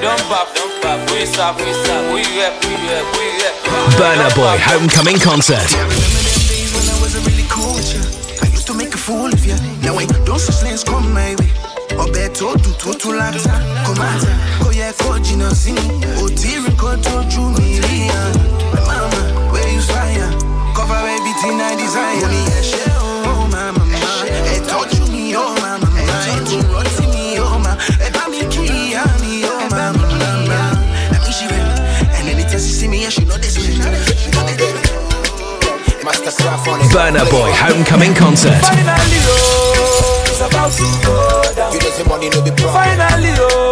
don't don't don't you at. Burna Boy Homecoming Concert. days when I wasn't really cool with you. I used to make a fool of you. Now ain't those such things come my ọbẹ̀ tó tó láta kò má ta kò yẹ kó jìnnà sí mi. Ò tí ì rí kó tójú mi rí hàn mama you fire? Cover mo ní o oh, ma ẹ tọ́jú mi oh, o ma ẹ mi oh, o ma ẹ bá mi kí ìyá mi o ma rẹ̀. Ní tẹ́sí sí mi yẹn lọ́dẹ̀ sí mi. Burna Boy Homecoming Concert. Finally, oh, it's about to go money no be problem. Finally, oh,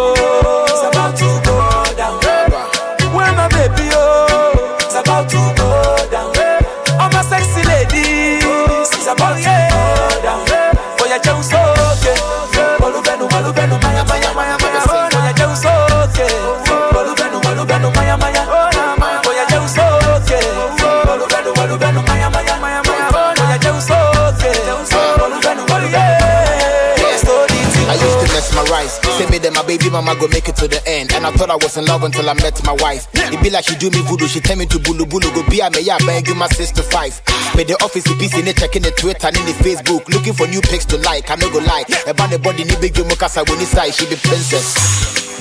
that my baby mama go make it to the end. And I thought I was in love until I met my wife. It be like she do me voodoo, she tell me to bulu bulu go be a me ya bang you my sister five. Made the office the PC ne checking the Twitter and in the Facebook, looking for new pics to like. I no go lie. About the body ni big you mukasa when side she be princess.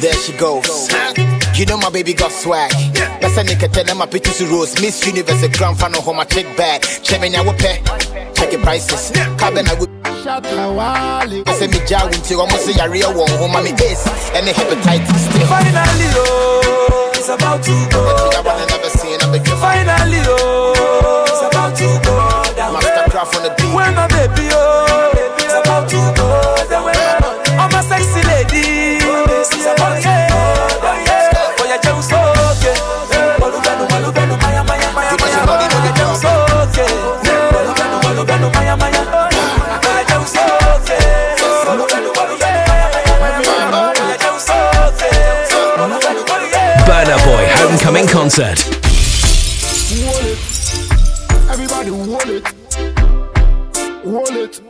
There she goes. You know my baby got swag. Best I nigga tell them my pictures to rose. Miss Universe a grand final home my chick bag. Check me now. Check your prices. Cabin I would. I say me jaw into almost say a real one home my ace and the hepatitis. Oh, Finally, oh, it's about to go down. Finally, oh, it's about to go down. Masterkraft on the beat. When my baby, oh, it's about to go Concert. Hold it. Everybody hold it. Hold it.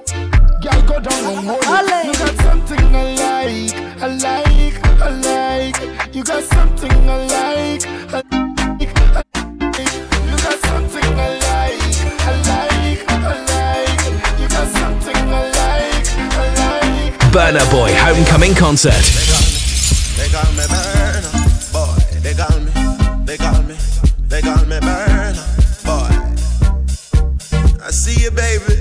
Girl, go down and hold it. You got something I like. I like. I like. You got something I like. I like. I like. You got something I like. I like. I like. You got something I like. I like. Burna Boy Homecoming Concert. They call me Burna, they call me, they call me Burna, boy. I see you, baby.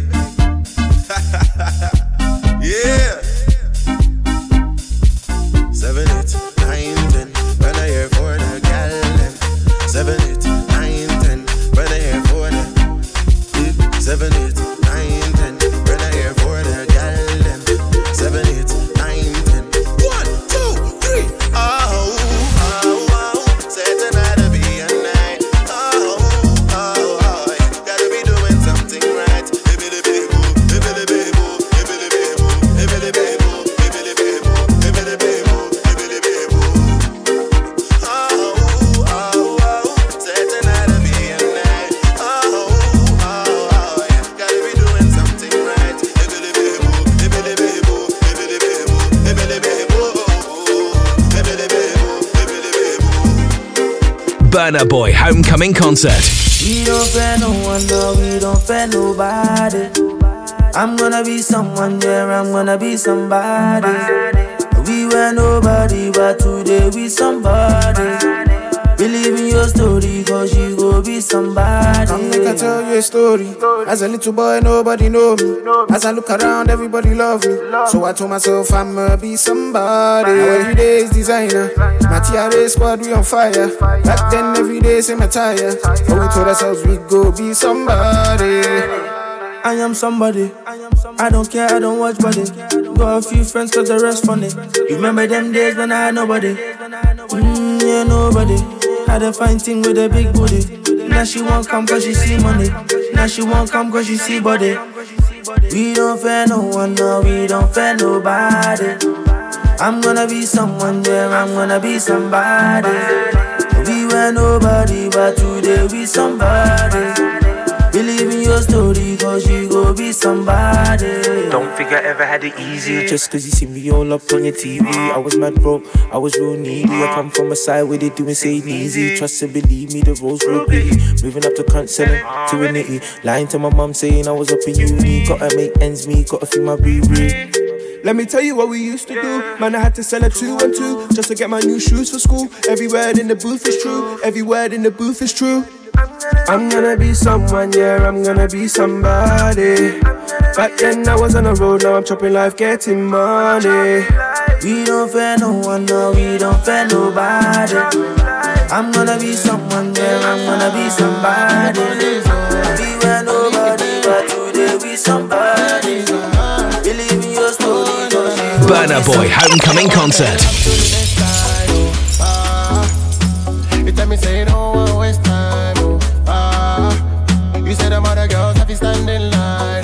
Burna Boy Homecoming Concert. We don't fear no one, no, we don't fear nobody. I'm gonna be someone, yeah, I'm gonna be somebody. We were nobody, but today we somebody. Believe in your story, cause you go be somebody. Come make I tell you a story. As a little boy, nobody know me. As I look around, everybody love me. So I told myself I'ma be somebody. Every day is designer. My TRA squad, we on fire. Back then, every day, same attire. But we told ourselves we go be somebody. I am somebody. I don't care, I don't watch body. Got a few friends cause the rest funny. You remember them days when I had nobody? Mm, yeah, nobody. Had a fine thing with a big booty. Now she won't come cause she see money. Now she won't come cause she see body. We don't fear no one, no, we don't fear nobody. I'm gonna be someone, yeah, I'm gonna be somebody. We nobody, but today we somebody. Believe in your story, cause you go be somebody. Don't think I ever had it easy. Just cause you see me all up on your TV. I was mad broke, I was real needy. I come from a side where they doing say it easy. Trust and believe me, the roles real pretty. Moving up to cunt selling to a nitty. Lying to my mom saying I was up in uni. Gotta make ends meet, gotta feed my riri. Let me tell you what we used to do. Man, I had to sell a two and two just to get my new shoes for school. Every word in the booth is true. Every word in the booth is true. I'm gonna be someone, yeah, I'm gonna be somebody. Back then I was on the road, now I'm chopping life, getting money. We don't fear no one, no, we don't fear nobody. I'm gonna be someone, yeah, I'm gonna be somebody. We were nobody, but be somebody. Burna Boy Homecoming Concert. Oh, ah? You tell me say you don't want waste time. You say them other girls have to stand line.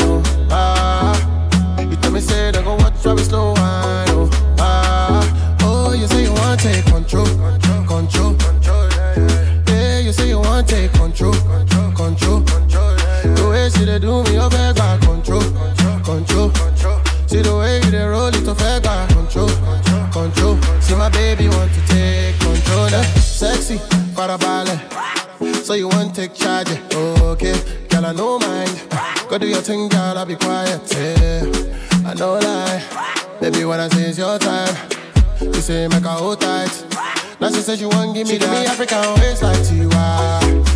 You tell me say they go watch how we slow oh, ah. oh, you say you want take control, control, control. Yeah, you say you want take control, control. The way she do me, roll it, you feel back control, control. See my baby want to take control, eh? sexy, para ballet. So you want to take charge, eh? okay? Girl, I know mind. Go do your thing, girl, I'll be quiet. Yeah. I know lie, baby. When I say it's your time, you say make her hold tight. Now she says she want give me she that. Give me African waist like Tiwa.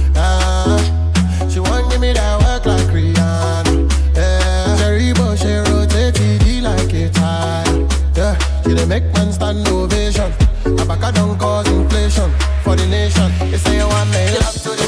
She dey make man stand ovation. Abaka don't cause inflation for the nation. They say you want me up to the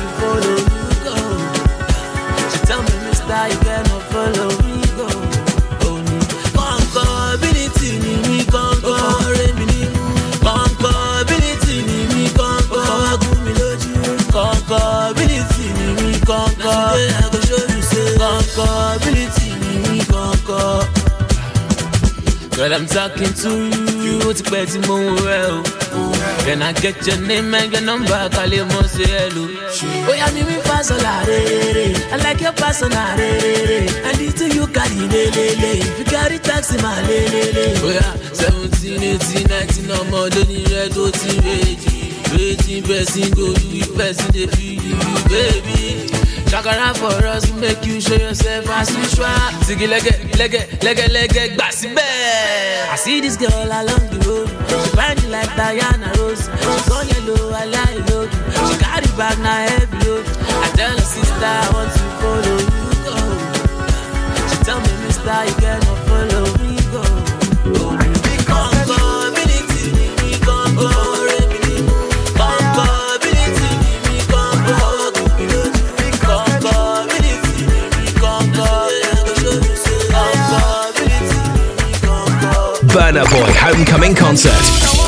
Girl, I'm talking to you. Ó ti pẹ́ tí mo ń rẹ̀. Can I get your name and your number? Kálí mo ṣe hello. Bóyá mi mi fa sọ̀la rere. I like your persona rere. And the thing you carry lelele. If you carry taxi ma lelele. Bóyá seventeen, eighteen, nineteen ọmọ lónìí rẹ̀ tó ti rèjì. Waiting person go do it, person dey feel baby. Shakara for us, make you show yourself as usual. Sigi lege, lege, lege, lege, síbẹ̀. I see this girl along the road. She find it like Diana Rose. She's on yellow, I like load. She carry bag na heavy load. I tell her sister I want to follow you go. She tell me Mister you cannot Burna Boy Homecoming Concert.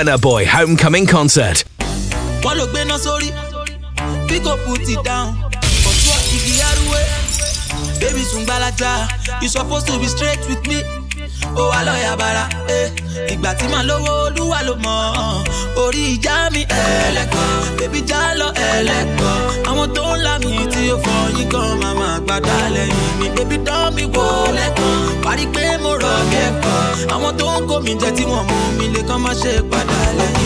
Burna Boy Homecoming Concert. baby you suppose to be straight with me wà lọ́ọ̀yà bara eh. ìgbà tí màá lówó olúwa ló mọ̀. Orí ìjà mi ẹlẹ́kọ̀ọ́ bébí já lọ ẹlẹ́kọ̀ọ́ àwọn tó ń là mí tí ó fọ yín kan máa máa gbàdá lẹ́yìn mi. Bébí dán mi wò lẹ́kọ̀ọ́. Parí pé mo rọ̀ kẹ́kọ̀ọ́. Àwọn tó ń kó mi jẹ tí wọ́n mú mi lè kán má ṣe padà lẹ́yìn.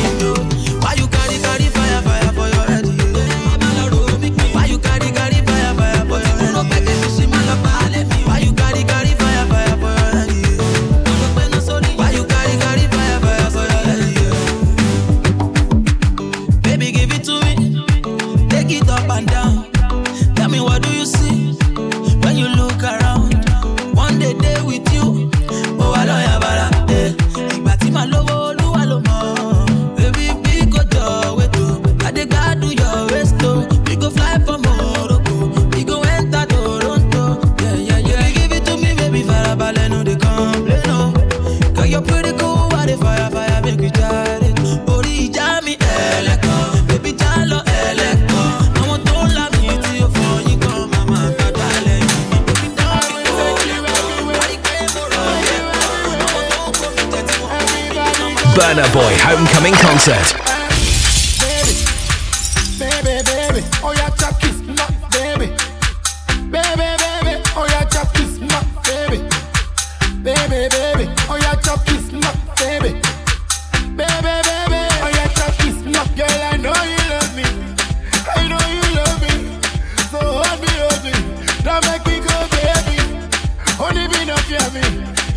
me.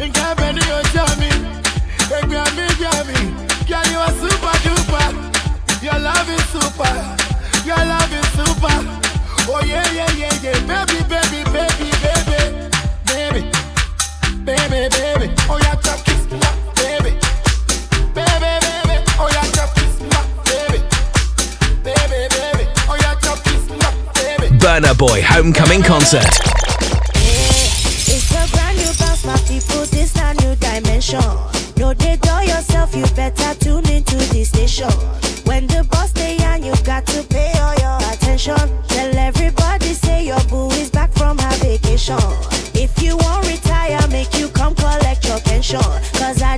In company you me. Hey. Girl, you are super duper. Your love is super. Your love is super. Oh yeah, yeah, yeah, yeah. Baby, baby, baby, baby, baby, baby, baby. Oh yeah, kiss me Burna Boy Homecoming Concert. attention. No, they do yourself, you better tune into the station. When the boss they on, you got to pay all your attention. Tell everybody, say your boo is back from her vacation. If you won't retire, make you come collect your pension. Cause I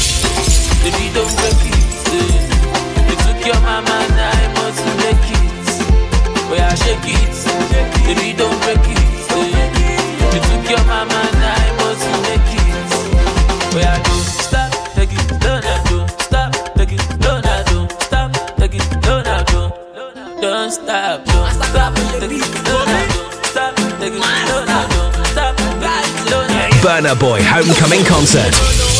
Boy Homecoming Concert.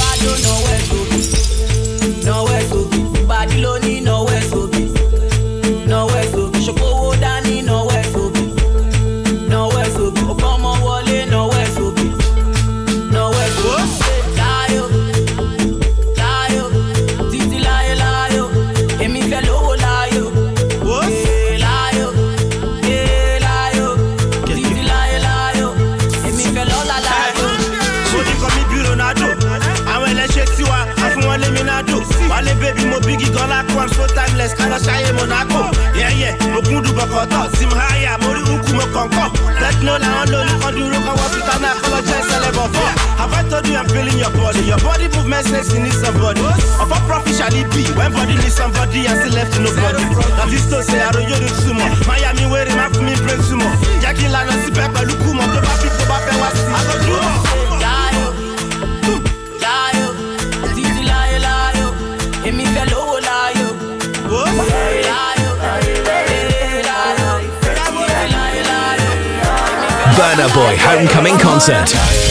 concom. Black no now alone, you can do rock and walk, you can apologize, celeb of all. Have I told you I'm feeling your body? Your body movement says you need somebody. Upon profit shall be, when body needs somebody, I still left nobody. Now this don't say I don't you too much. Miami wearing my for me break too much. Jackie Lano, sit back, but look who more. Don't have people, but I was. I don't do Burna Boy Homecoming Concert.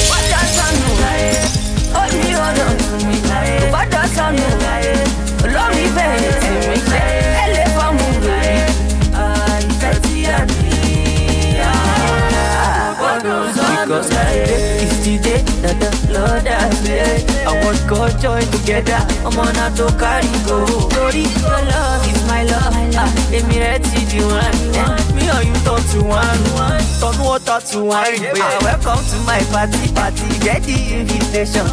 go join together. Ọmọ náà tó kárí go. Lórí your love is my love. Ah, èmi rẹ ti di wọn mi Me and you tù to tọdún Turn water to wine. pé ah, welcome to my party party. Get the invitation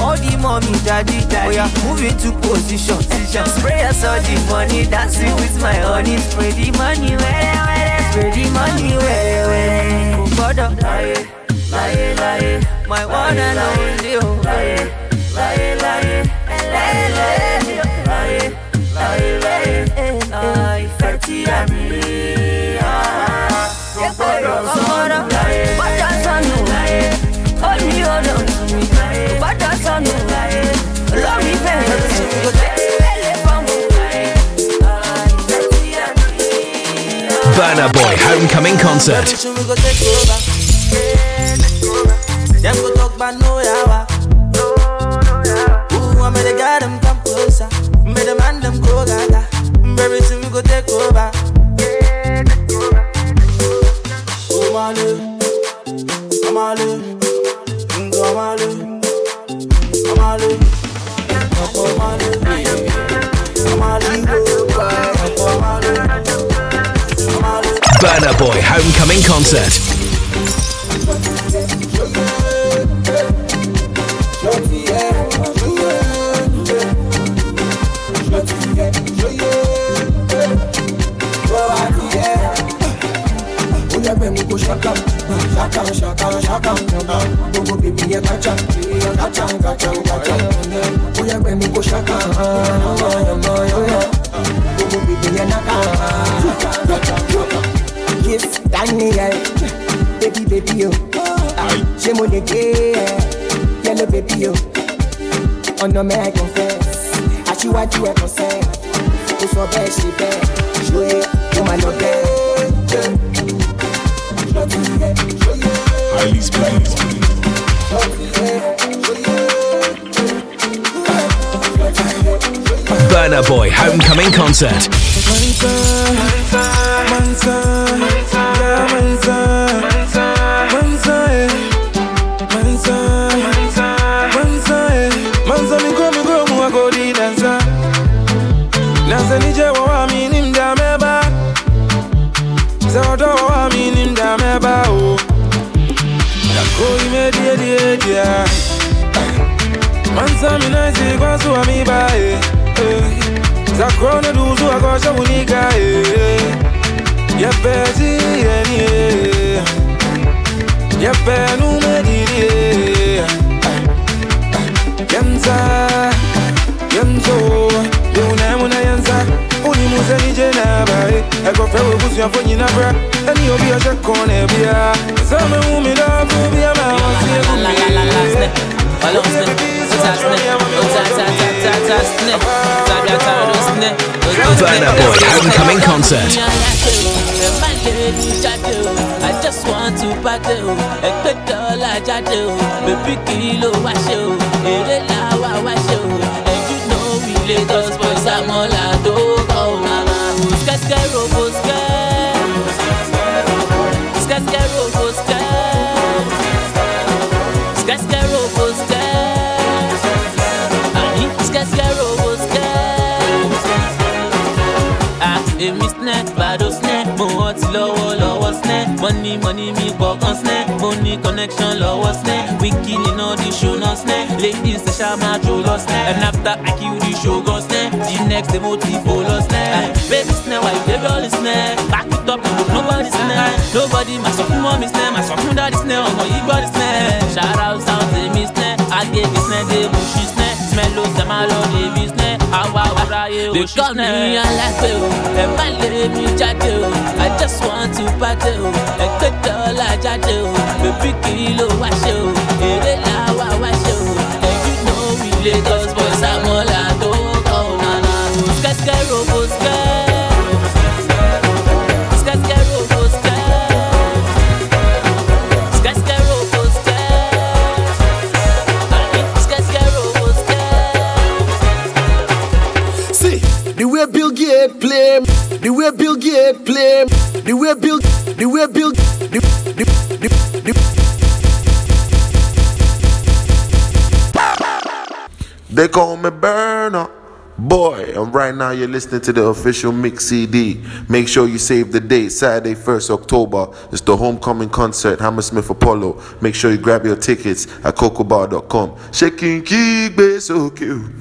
all the mommy daddy daddy. Oh, we are moving to position spray us all the money. Dancing with my honey. Spray the money Where, where, spray the money where, where? Oh, kò brother. láyé láyé láyé my one and only oh, o láyé. Burna Boy Homecoming Concert. concert. no me confess. I she want you a consent. To so bad she bad. Show it, woman no bad. Highly spiked. Burna Boy Homecoming Concert. Yepe nume diri eh. Yemza Yemzo Yuna muna yenza. Uni muze ni jena ba eh. Eko fewe busu ya fonyi na bra. Eni obi ya shekone bia. Zame umi da kubia ma wasi ya kumbi Burna I just want to party o, ẹgbẹ́ dọ́là jáde o, bèbí kí ló wá ṣe o, èrè làwa wá ṣe o, and you know we Lagos boys àmọ́là tó kọ́ o. Skẹ́skẹ́ robo skẹ́, skẹ́skẹ́ robo skẹ́, money money mi pọ̀ kan snẹ́, mo ní connection lọ́wọ́ snẹ́, wíkì nínú di show náà snẹ́, ladies ṣe ṣá máa jò lọ snẹ́, and after I kill the show gan snẹ́, the next day mo ti fò lọ snẹ́, baby snẹ́, you dey all snẹ́, back it up, no nobody snẹ́, nobody ma sọ fún mọ́mí snẹ́, ma sọ fún dáàdi snẹ́, ọmọ yìí gbọ́dí snẹ́, shout out sound tèmi snẹ́, agége snẹ́, dé mo ṣí snẹ́, smell ó sẹ́ máa lọ snẹ́, àwa ọ̀rá yé o. Ṣí snẹ́. They call me alágbè o, ẹ má lè mi jáde o, I just want to party o, ẹgbẹ́ dọ́là jáde o, bèbí í ló wá ṣe o, èrè làwa wá ṣe o, and you know we Lagos boys they play, the way build, the way build, the, the, the, the, They call me Burna. Boy, and right now you're listening to the official mix CD. Make sure you save the date, Saturday, 1st October. It's the homecoming concert, Hammersmith Apollo. Make sure you grab your tickets at cocobar.com. Shaking key, so cute.